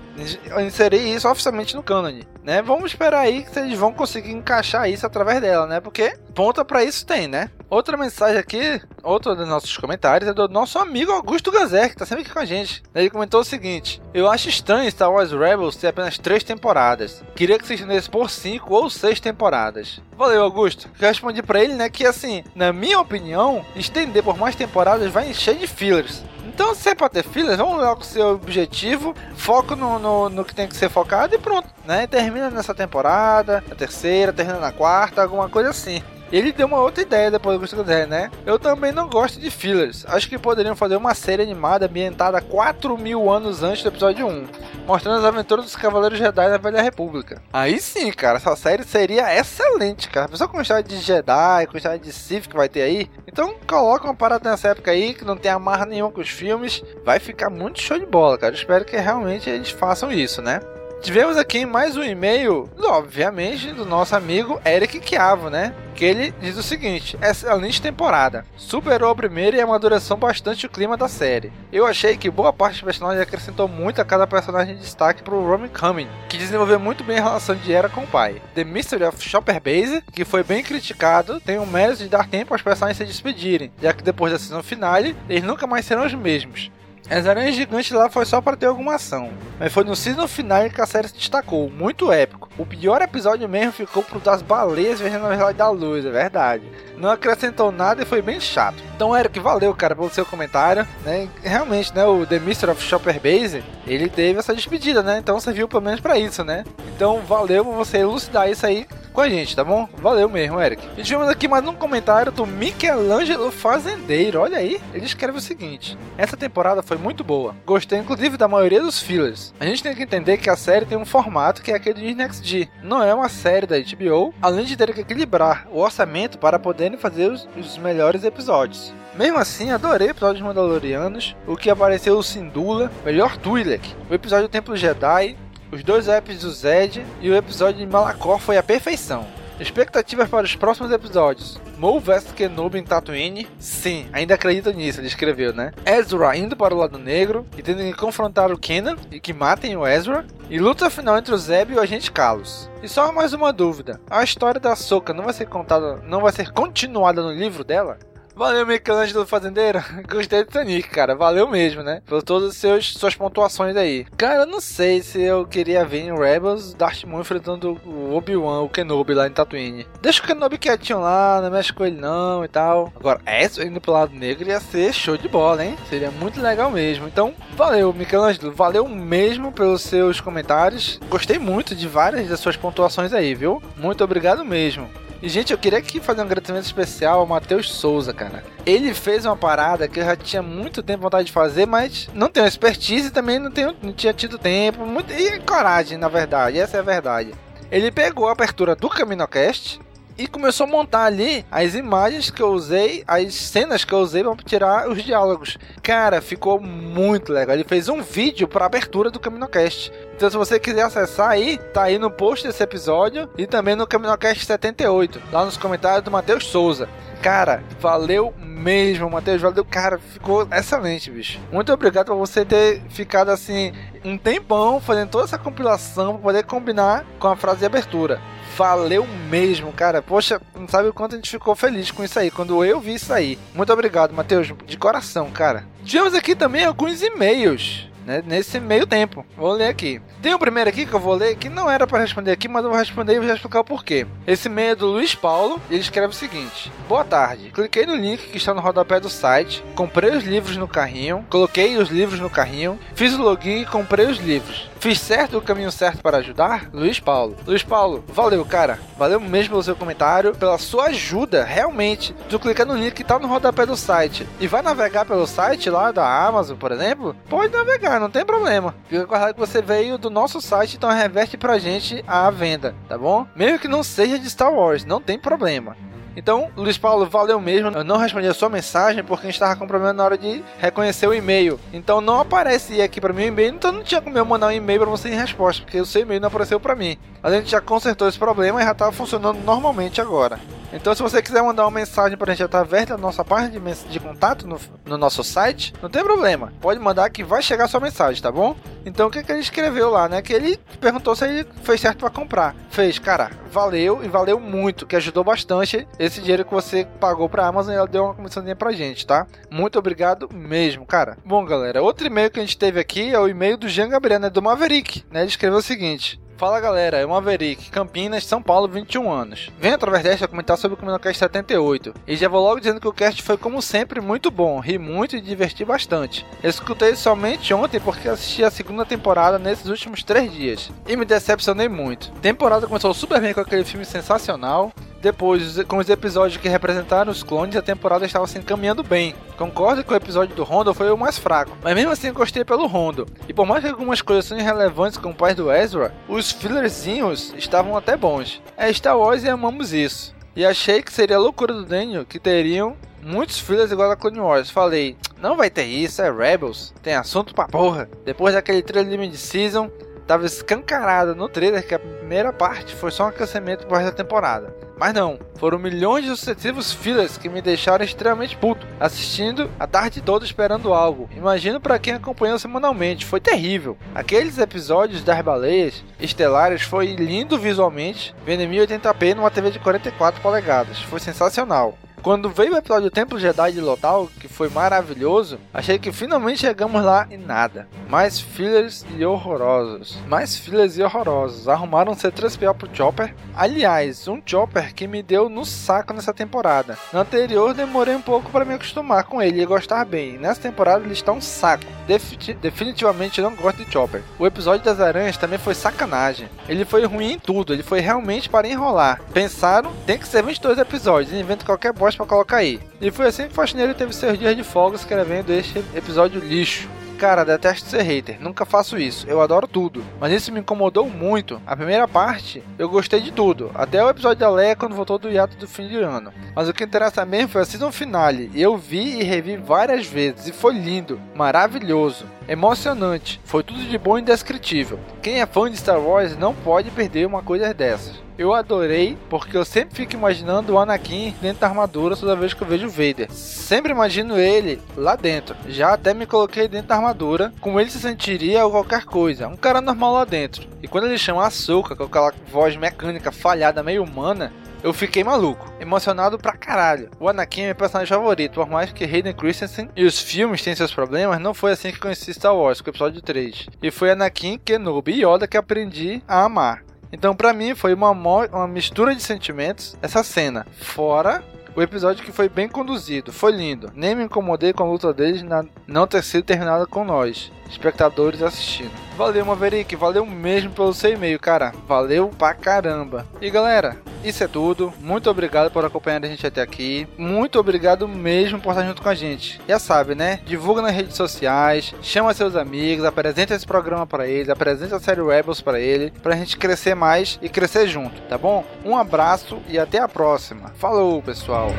Inserir isso oficialmente no canon, né? Vamos esperar aí que eles vão conseguir encaixar isso através dela, né? Porque ponta para isso tem, né? Outra mensagem aqui, outro dos nossos comentários é do nosso amigo Augusto Gazer, que tá sempre aqui com a gente. Ele comentou o seguinte: Eu acho estranho Star Wars Rebels ter apenas três temporadas. Queria que se estendesse por cinco ou seis temporadas. Valeu, Augusto. Eu respondi para ele, né, que assim, na minha opinião, estender por mais temporadas vai encher de fillers. Então, se é pra ter fillers, vamos lá com o seu objetivo, foco no, no, no, que tem que ser focado e pronto, né? Termina nessa temporada, a terceira, termina na quarta, alguma coisa assim. Ele deu uma outra ideia depois do Ghost né? Eu também não gosto de fillers. Acho que poderiam fazer uma série animada ambientada 4 mil anos antes do episódio 1, mostrando as aventuras dos Cavaleiros Jedi da Velha República. Aí sim, cara, essa série seria excelente, cara. A pessoa com história de Jedi, com história de Sith que vai ter aí. Então coloca uma parada nessa época aí, que não tem amarra nenhuma com os filmes. Vai ficar muito show de bola, cara. Espero que realmente eles façam isso, né? Tivemos aqui mais um e-mail, obviamente, do nosso amigo Eric Chiavo, né? Que ele diz o seguinte: excelente temporada. Superou a primeira e amadureceu bastante o clima da série. Eu achei que boa parte dos personagens acrescentou muito a cada personagem de destaque pro Roman Cumming, que desenvolveu muito bem a relação de Era com o pai. The Mystery of Shopper Base, que foi bem criticado, tem o mérito de dar tempo aos personagens se despedirem, já que depois da season finale, eles nunca mais serão os mesmos. As aranhas gigantes lá foi só para ter alguma ação, mas foi no season final que a série se destacou, muito épico. O pior episódio mesmo ficou pro das baleias vendo a verdade da luz, é verdade. Não acrescentou nada e foi bem chato. Então, Eric, valeu, cara, pelo seu comentário, né? Realmente, né, o The Mystery of Shopper Base, ele teve essa despedida, né? Então serviu pelo menos para isso, né? Então, valeu você elucidar isso aí com a gente, tá bom? Valeu mesmo, Eric. E tivemos aqui mais um comentário do Michelangelo Fazendeiro. Olha aí, ele escreve o seguinte: Essa temporada foi muito boa. Gostei, inclusive, da maioria dos fillers. A gente tem que entender que a série tem um formato que é aquele de Next G. Não é uma série da HBO, além de ter que equilibrar o orçamento para poderem fazer os, os melhores episódios. Mesmo assim, adorei o episódio dos Mandalorianos, o que apareceu o Sindula, melhor Twi'lek, o episódio do Templo Jedi, os dois apps do Zed e o episódio de Malacor foi a perfeição. Expectativas para os próximos episódios. Maul vs Kenobi em Tatooine? Sim, ainda acredito nisso, ele escreveu, né? Ezra indo para o lado negro e tendo que confrontar o Kenan e que matem o Ezra. E luta final entre o Zeb e o agente Kalos. E só mais uma dúvida: a história da Soka não vai ser contada, não vai ser continuada no livro dela? Valeu, Michelangelo Fazendeiro. Gostei do Sonic, cara. Valeu mesmo, né? Por todas as suas pontuações aí. Cara, eu não sei se eu queria ver em Rebels Darth Maul enfrentando o Obi-Wan, o Kenobi lá em Tatooine. Deixa o Kenobi quietinho lá, não mexe com ele não e tal. Agora, essa indo pro lado negro ia ser show de bola, hein? Seria muito legal mesmo. Então, valeu, Michelangelo. Valeu mesmo pelos seus comentários. Gostei muito de várias das suas pontuações aí, viu? Muito obrigado mesmo. E, gente, eu queria aqui fazer um agradecimento especial ao Matheus Souza, cara. Ele fez uma parada que eu já tinha muito tempo vontade de fazer, mas não tenho expertise e também não, tenho, não tinha tido tempo. Muito, e coragem, na verdade. Essa é a verdade. Ele pegou a abertura do CaminoCast e começou a montar ali as imagens que eu usei, as cenas que eu usei para tirar os diálogos. Cara, ficou muito legal. Ele fez um vídeo para abertura do CaminoCast. Então, se você quiser acessar aí, tá aí no post desse episódio e também no CaminoCast 78, lá nos comentários do Matheus Souza. Cara, valeu mesmo, Matheus. Valeu, cara. Ficou excelente, bicho. Muito obrigado por você ter ficado assim um tempão fazendo toda essa compilação para poder combinar com a frase de abertura valeu mesmo, cara. Poxa, não sabe o quanto a gente ficou feliz com isso aí, quando eu vi isso aí. Muito obrigado, Matheus, de coração, cara. Tivemos aqui também alguns e-mails né, nesse meio tempo. Vou ler aqui. Tem o primeiro aqui que eu vou ler, que não era para responder aqui, mas eu vou responder e vou explicar o porquê. Esse e-mail é do Luiz Paulo, ele escreve o seguinte: Boa tarde. Cliquei no link que está no rodapé do site, comprei os livros no carrinho, coloquei os livros no carrinho, fiz o login e comprei os livros. Fiz certo o caminho certo para ajudar? Luiz Paulo. Luiz Paulo, valeu, cara. Valeu mesmo pelo seu comentário, pela sua ajuda, realmente. Tu clica no link que tá no rodapé do site e vai navegar pelo site lá da Amazon, por exemplo, pode navegar, não tem problema. Fica guardado que você veio do nosso site, então reverte pra gente a venda, tá bom? Mesmo que não seja de Star Wars, não tem problema. Então, Luiz Paulo, valeu mesmo. Eu não respondi a sua mensagem porque a gente estava com problema na hora de reconhecer o e-mail. Então não aparecia aqui para mim o e-mail, então não tinha como eu mandar um e-mail para você em resposta, porque o seu e-mail não apareceu para mim. A gente já consertou esse problema e já estava funcionando normalmente agora. Então, se você quiser mandar uma mensagem pra gente através da nossa página de, de contato no, no, nosso site, não tem problema. Pode mandar que vai chegar a sua mensagem, tá bom? Então, o que, que ele escreveu lá, né? Que ele perguntou se ele fez certo para comprar. Fez, cara, valeu e valeu muito, que ajudou bastante esse dinheiro que você pagou pra Amazon e ela deu uma comissãozinha pra gente, tá? Muito obrigado mesmo, cara. Bom, galera, outro e-mail que a gente teve aqui é o e-mail do Jean Gabriel, né? Do Maverick, né? Ele escreveu o seguinte. Fala galera, é o Maverick, Campinas, São Paulo, 21 anos. Venho através desta comentar sobre o CaminoCast 78. E já vou logo dizendo que o cast foi, como sempre, muito bom, ri muito e diverti bastante. Eu escutei somente ontem porque assisti a segunda temporada nesses últimos três dias. E me decepcionei muito. A temporada começou super bem com aquele filme sensacional. Depois, com os episódios que representaram os clones, a temporada estava se encaminhando bem. Concordo que o episódio do Rondo foi o mais fraco, mas mesmo assim gostei pelo Rondo. E por mais que algumas coisas sejam irrelevantes como o pai do Ezra, os fillerzinhos estavam até bons. É Star Wars e amamos isso. E achei que seria loucura do Daniel que teriam muitos fillers igual a Clone Wars. Falei, não vai ter isso, é Rebels, tem assunto pra porra. Depois daquele trailer de mid-season, tava escancarado no trailer que a primeira parte foi só um aquecimento para essa temporada. Mas não, foram milhões de sucessivos fillers que me deixaram extremamente puto, assistindo a tarde toda esperando algo. Imagino para quem acompanhou semanalmente, foi terrível. Aqueles episódios das baleias estelares foi lindo visualmente, vendo em 1080p numa TV de 44 polegadas. Foi sensacional. Quando veio o episódio Templo Jedi de Lothal, que foi maravilhoso, achei que finalmente chegamos lá e nada. Mais fillers e horrorosos. Mais fillers e horrorosos. Arrumaram um C3PO pro Chopper. Aliás, um Chopper que me deu no saco nessa temporada. Na anterior demorei um pouco para me acostumar com ele e gostar bem. Nessa temporada ele está um saco. Defi definitivamente não gosto de Chopper. O episódio das aranhas também foi sacanagem. Ele foi ruim em tudo, ele foi realmente para enrolar. Pensaram, tem que ser 22 episódios, inventa qualquer bosta pra colocar aí. E foi assim que o Faxineiro teve seus dias de folga escrevendo este episódio lixo. Cara, detesto ser hater, nunca faço isso, eu adoro tudo. Mas isso me incomodou muito. A primeira parte, eu gostei de tudo, até o episódio da Leia quando voltou do hiato do fim de ano. Mas o que interessa mesmo foi a season finale, e eu vi e revi várias vezes, e foi lindo, maravilhoso, emocionante, foi tudo de bom e indescritível. Quem é fã de Star Wars não pode perder uma coisa dessas. Eu adorei, porque eu sempre fico imaginando o Anakin dentro da armadura toda vez que eu vejo o Vader. Sempre imagino ele lá dentro. Já até me coloquei dentro da armadura, como ele se sentiria ou qualquer coisa. Um cara normal lá dentro. E quando ele chama Açúcar, com aquela voz mecânica falhada, meio humana, eu fiquei maluco, emocionado pra caralho. O Anakin é meu personagem favorito, por mais que Hayden Christensen e os filmes têm seus problemas, não foi assim que conheci Star Wars, com o episódio 3. E foi Anakin, Kenobi e Yoda que aprendi a amar. Então, pra mim, foi uma, uma mistura de sentimentos essa cena. Fora o episódio que foi bem conduzido, foi lindo. Nem me incomodei com a luta deles na não ter sido terminada com nós, espectadores assistindo. Valeu, Maverick, valeu mesmo pelo seu e-mail, cara. Valeu pra caramba. E galera, isso é tudo. Muito obrigado por acompanhar a gente até aqui. Muito obrigado mesmo por estar junto com a gente. Já sabe, né? Divulga nas redes sociais, chama seus amigos, apresenta esse programa para eles, apresenta a série Rebels para ele, pra gente crescer mais e crescer junto, tá bom? Um abraço e até a próxima. Falou, pessoal.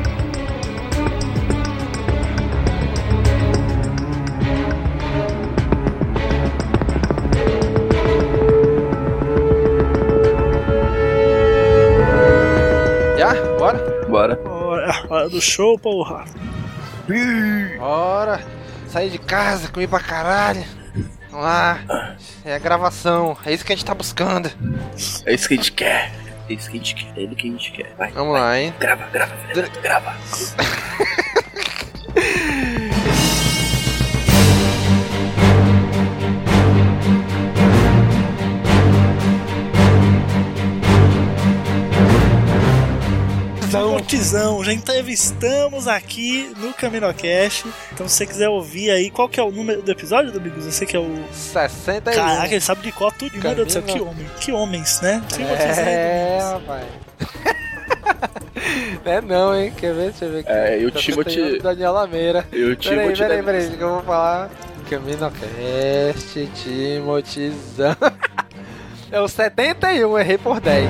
Hora, do show, porra. Bora. Sair de casa, comer pra caralho. Vamos lá. É a gravação. É isso que a gente tá buscando. É isso que a gente quer. É isso que a gente quer. É ele que a gente quer. Vai. Vamos lá, hein? Grava, grava, grava. Cortizão, já entrevistamos aqui no CaminoCast. Então, se você quiser ouvir aí, qual que é o número do episódio, Domingos? Eu sei que é o. 61. Caraca, ele sabe de qual tudo. Meu Deus do céu, que homem. Que homens, né? Sem É, rapaz. Não é não, hein? Quer ver? Deixa eu ver aqui. É, e o Tá Timothy- Daniel Lameira. E o Peraí, Timothy peraí, deve- peraí, que eu vou falar. CaminoCast, Timothzão. É o 71, errei por 10.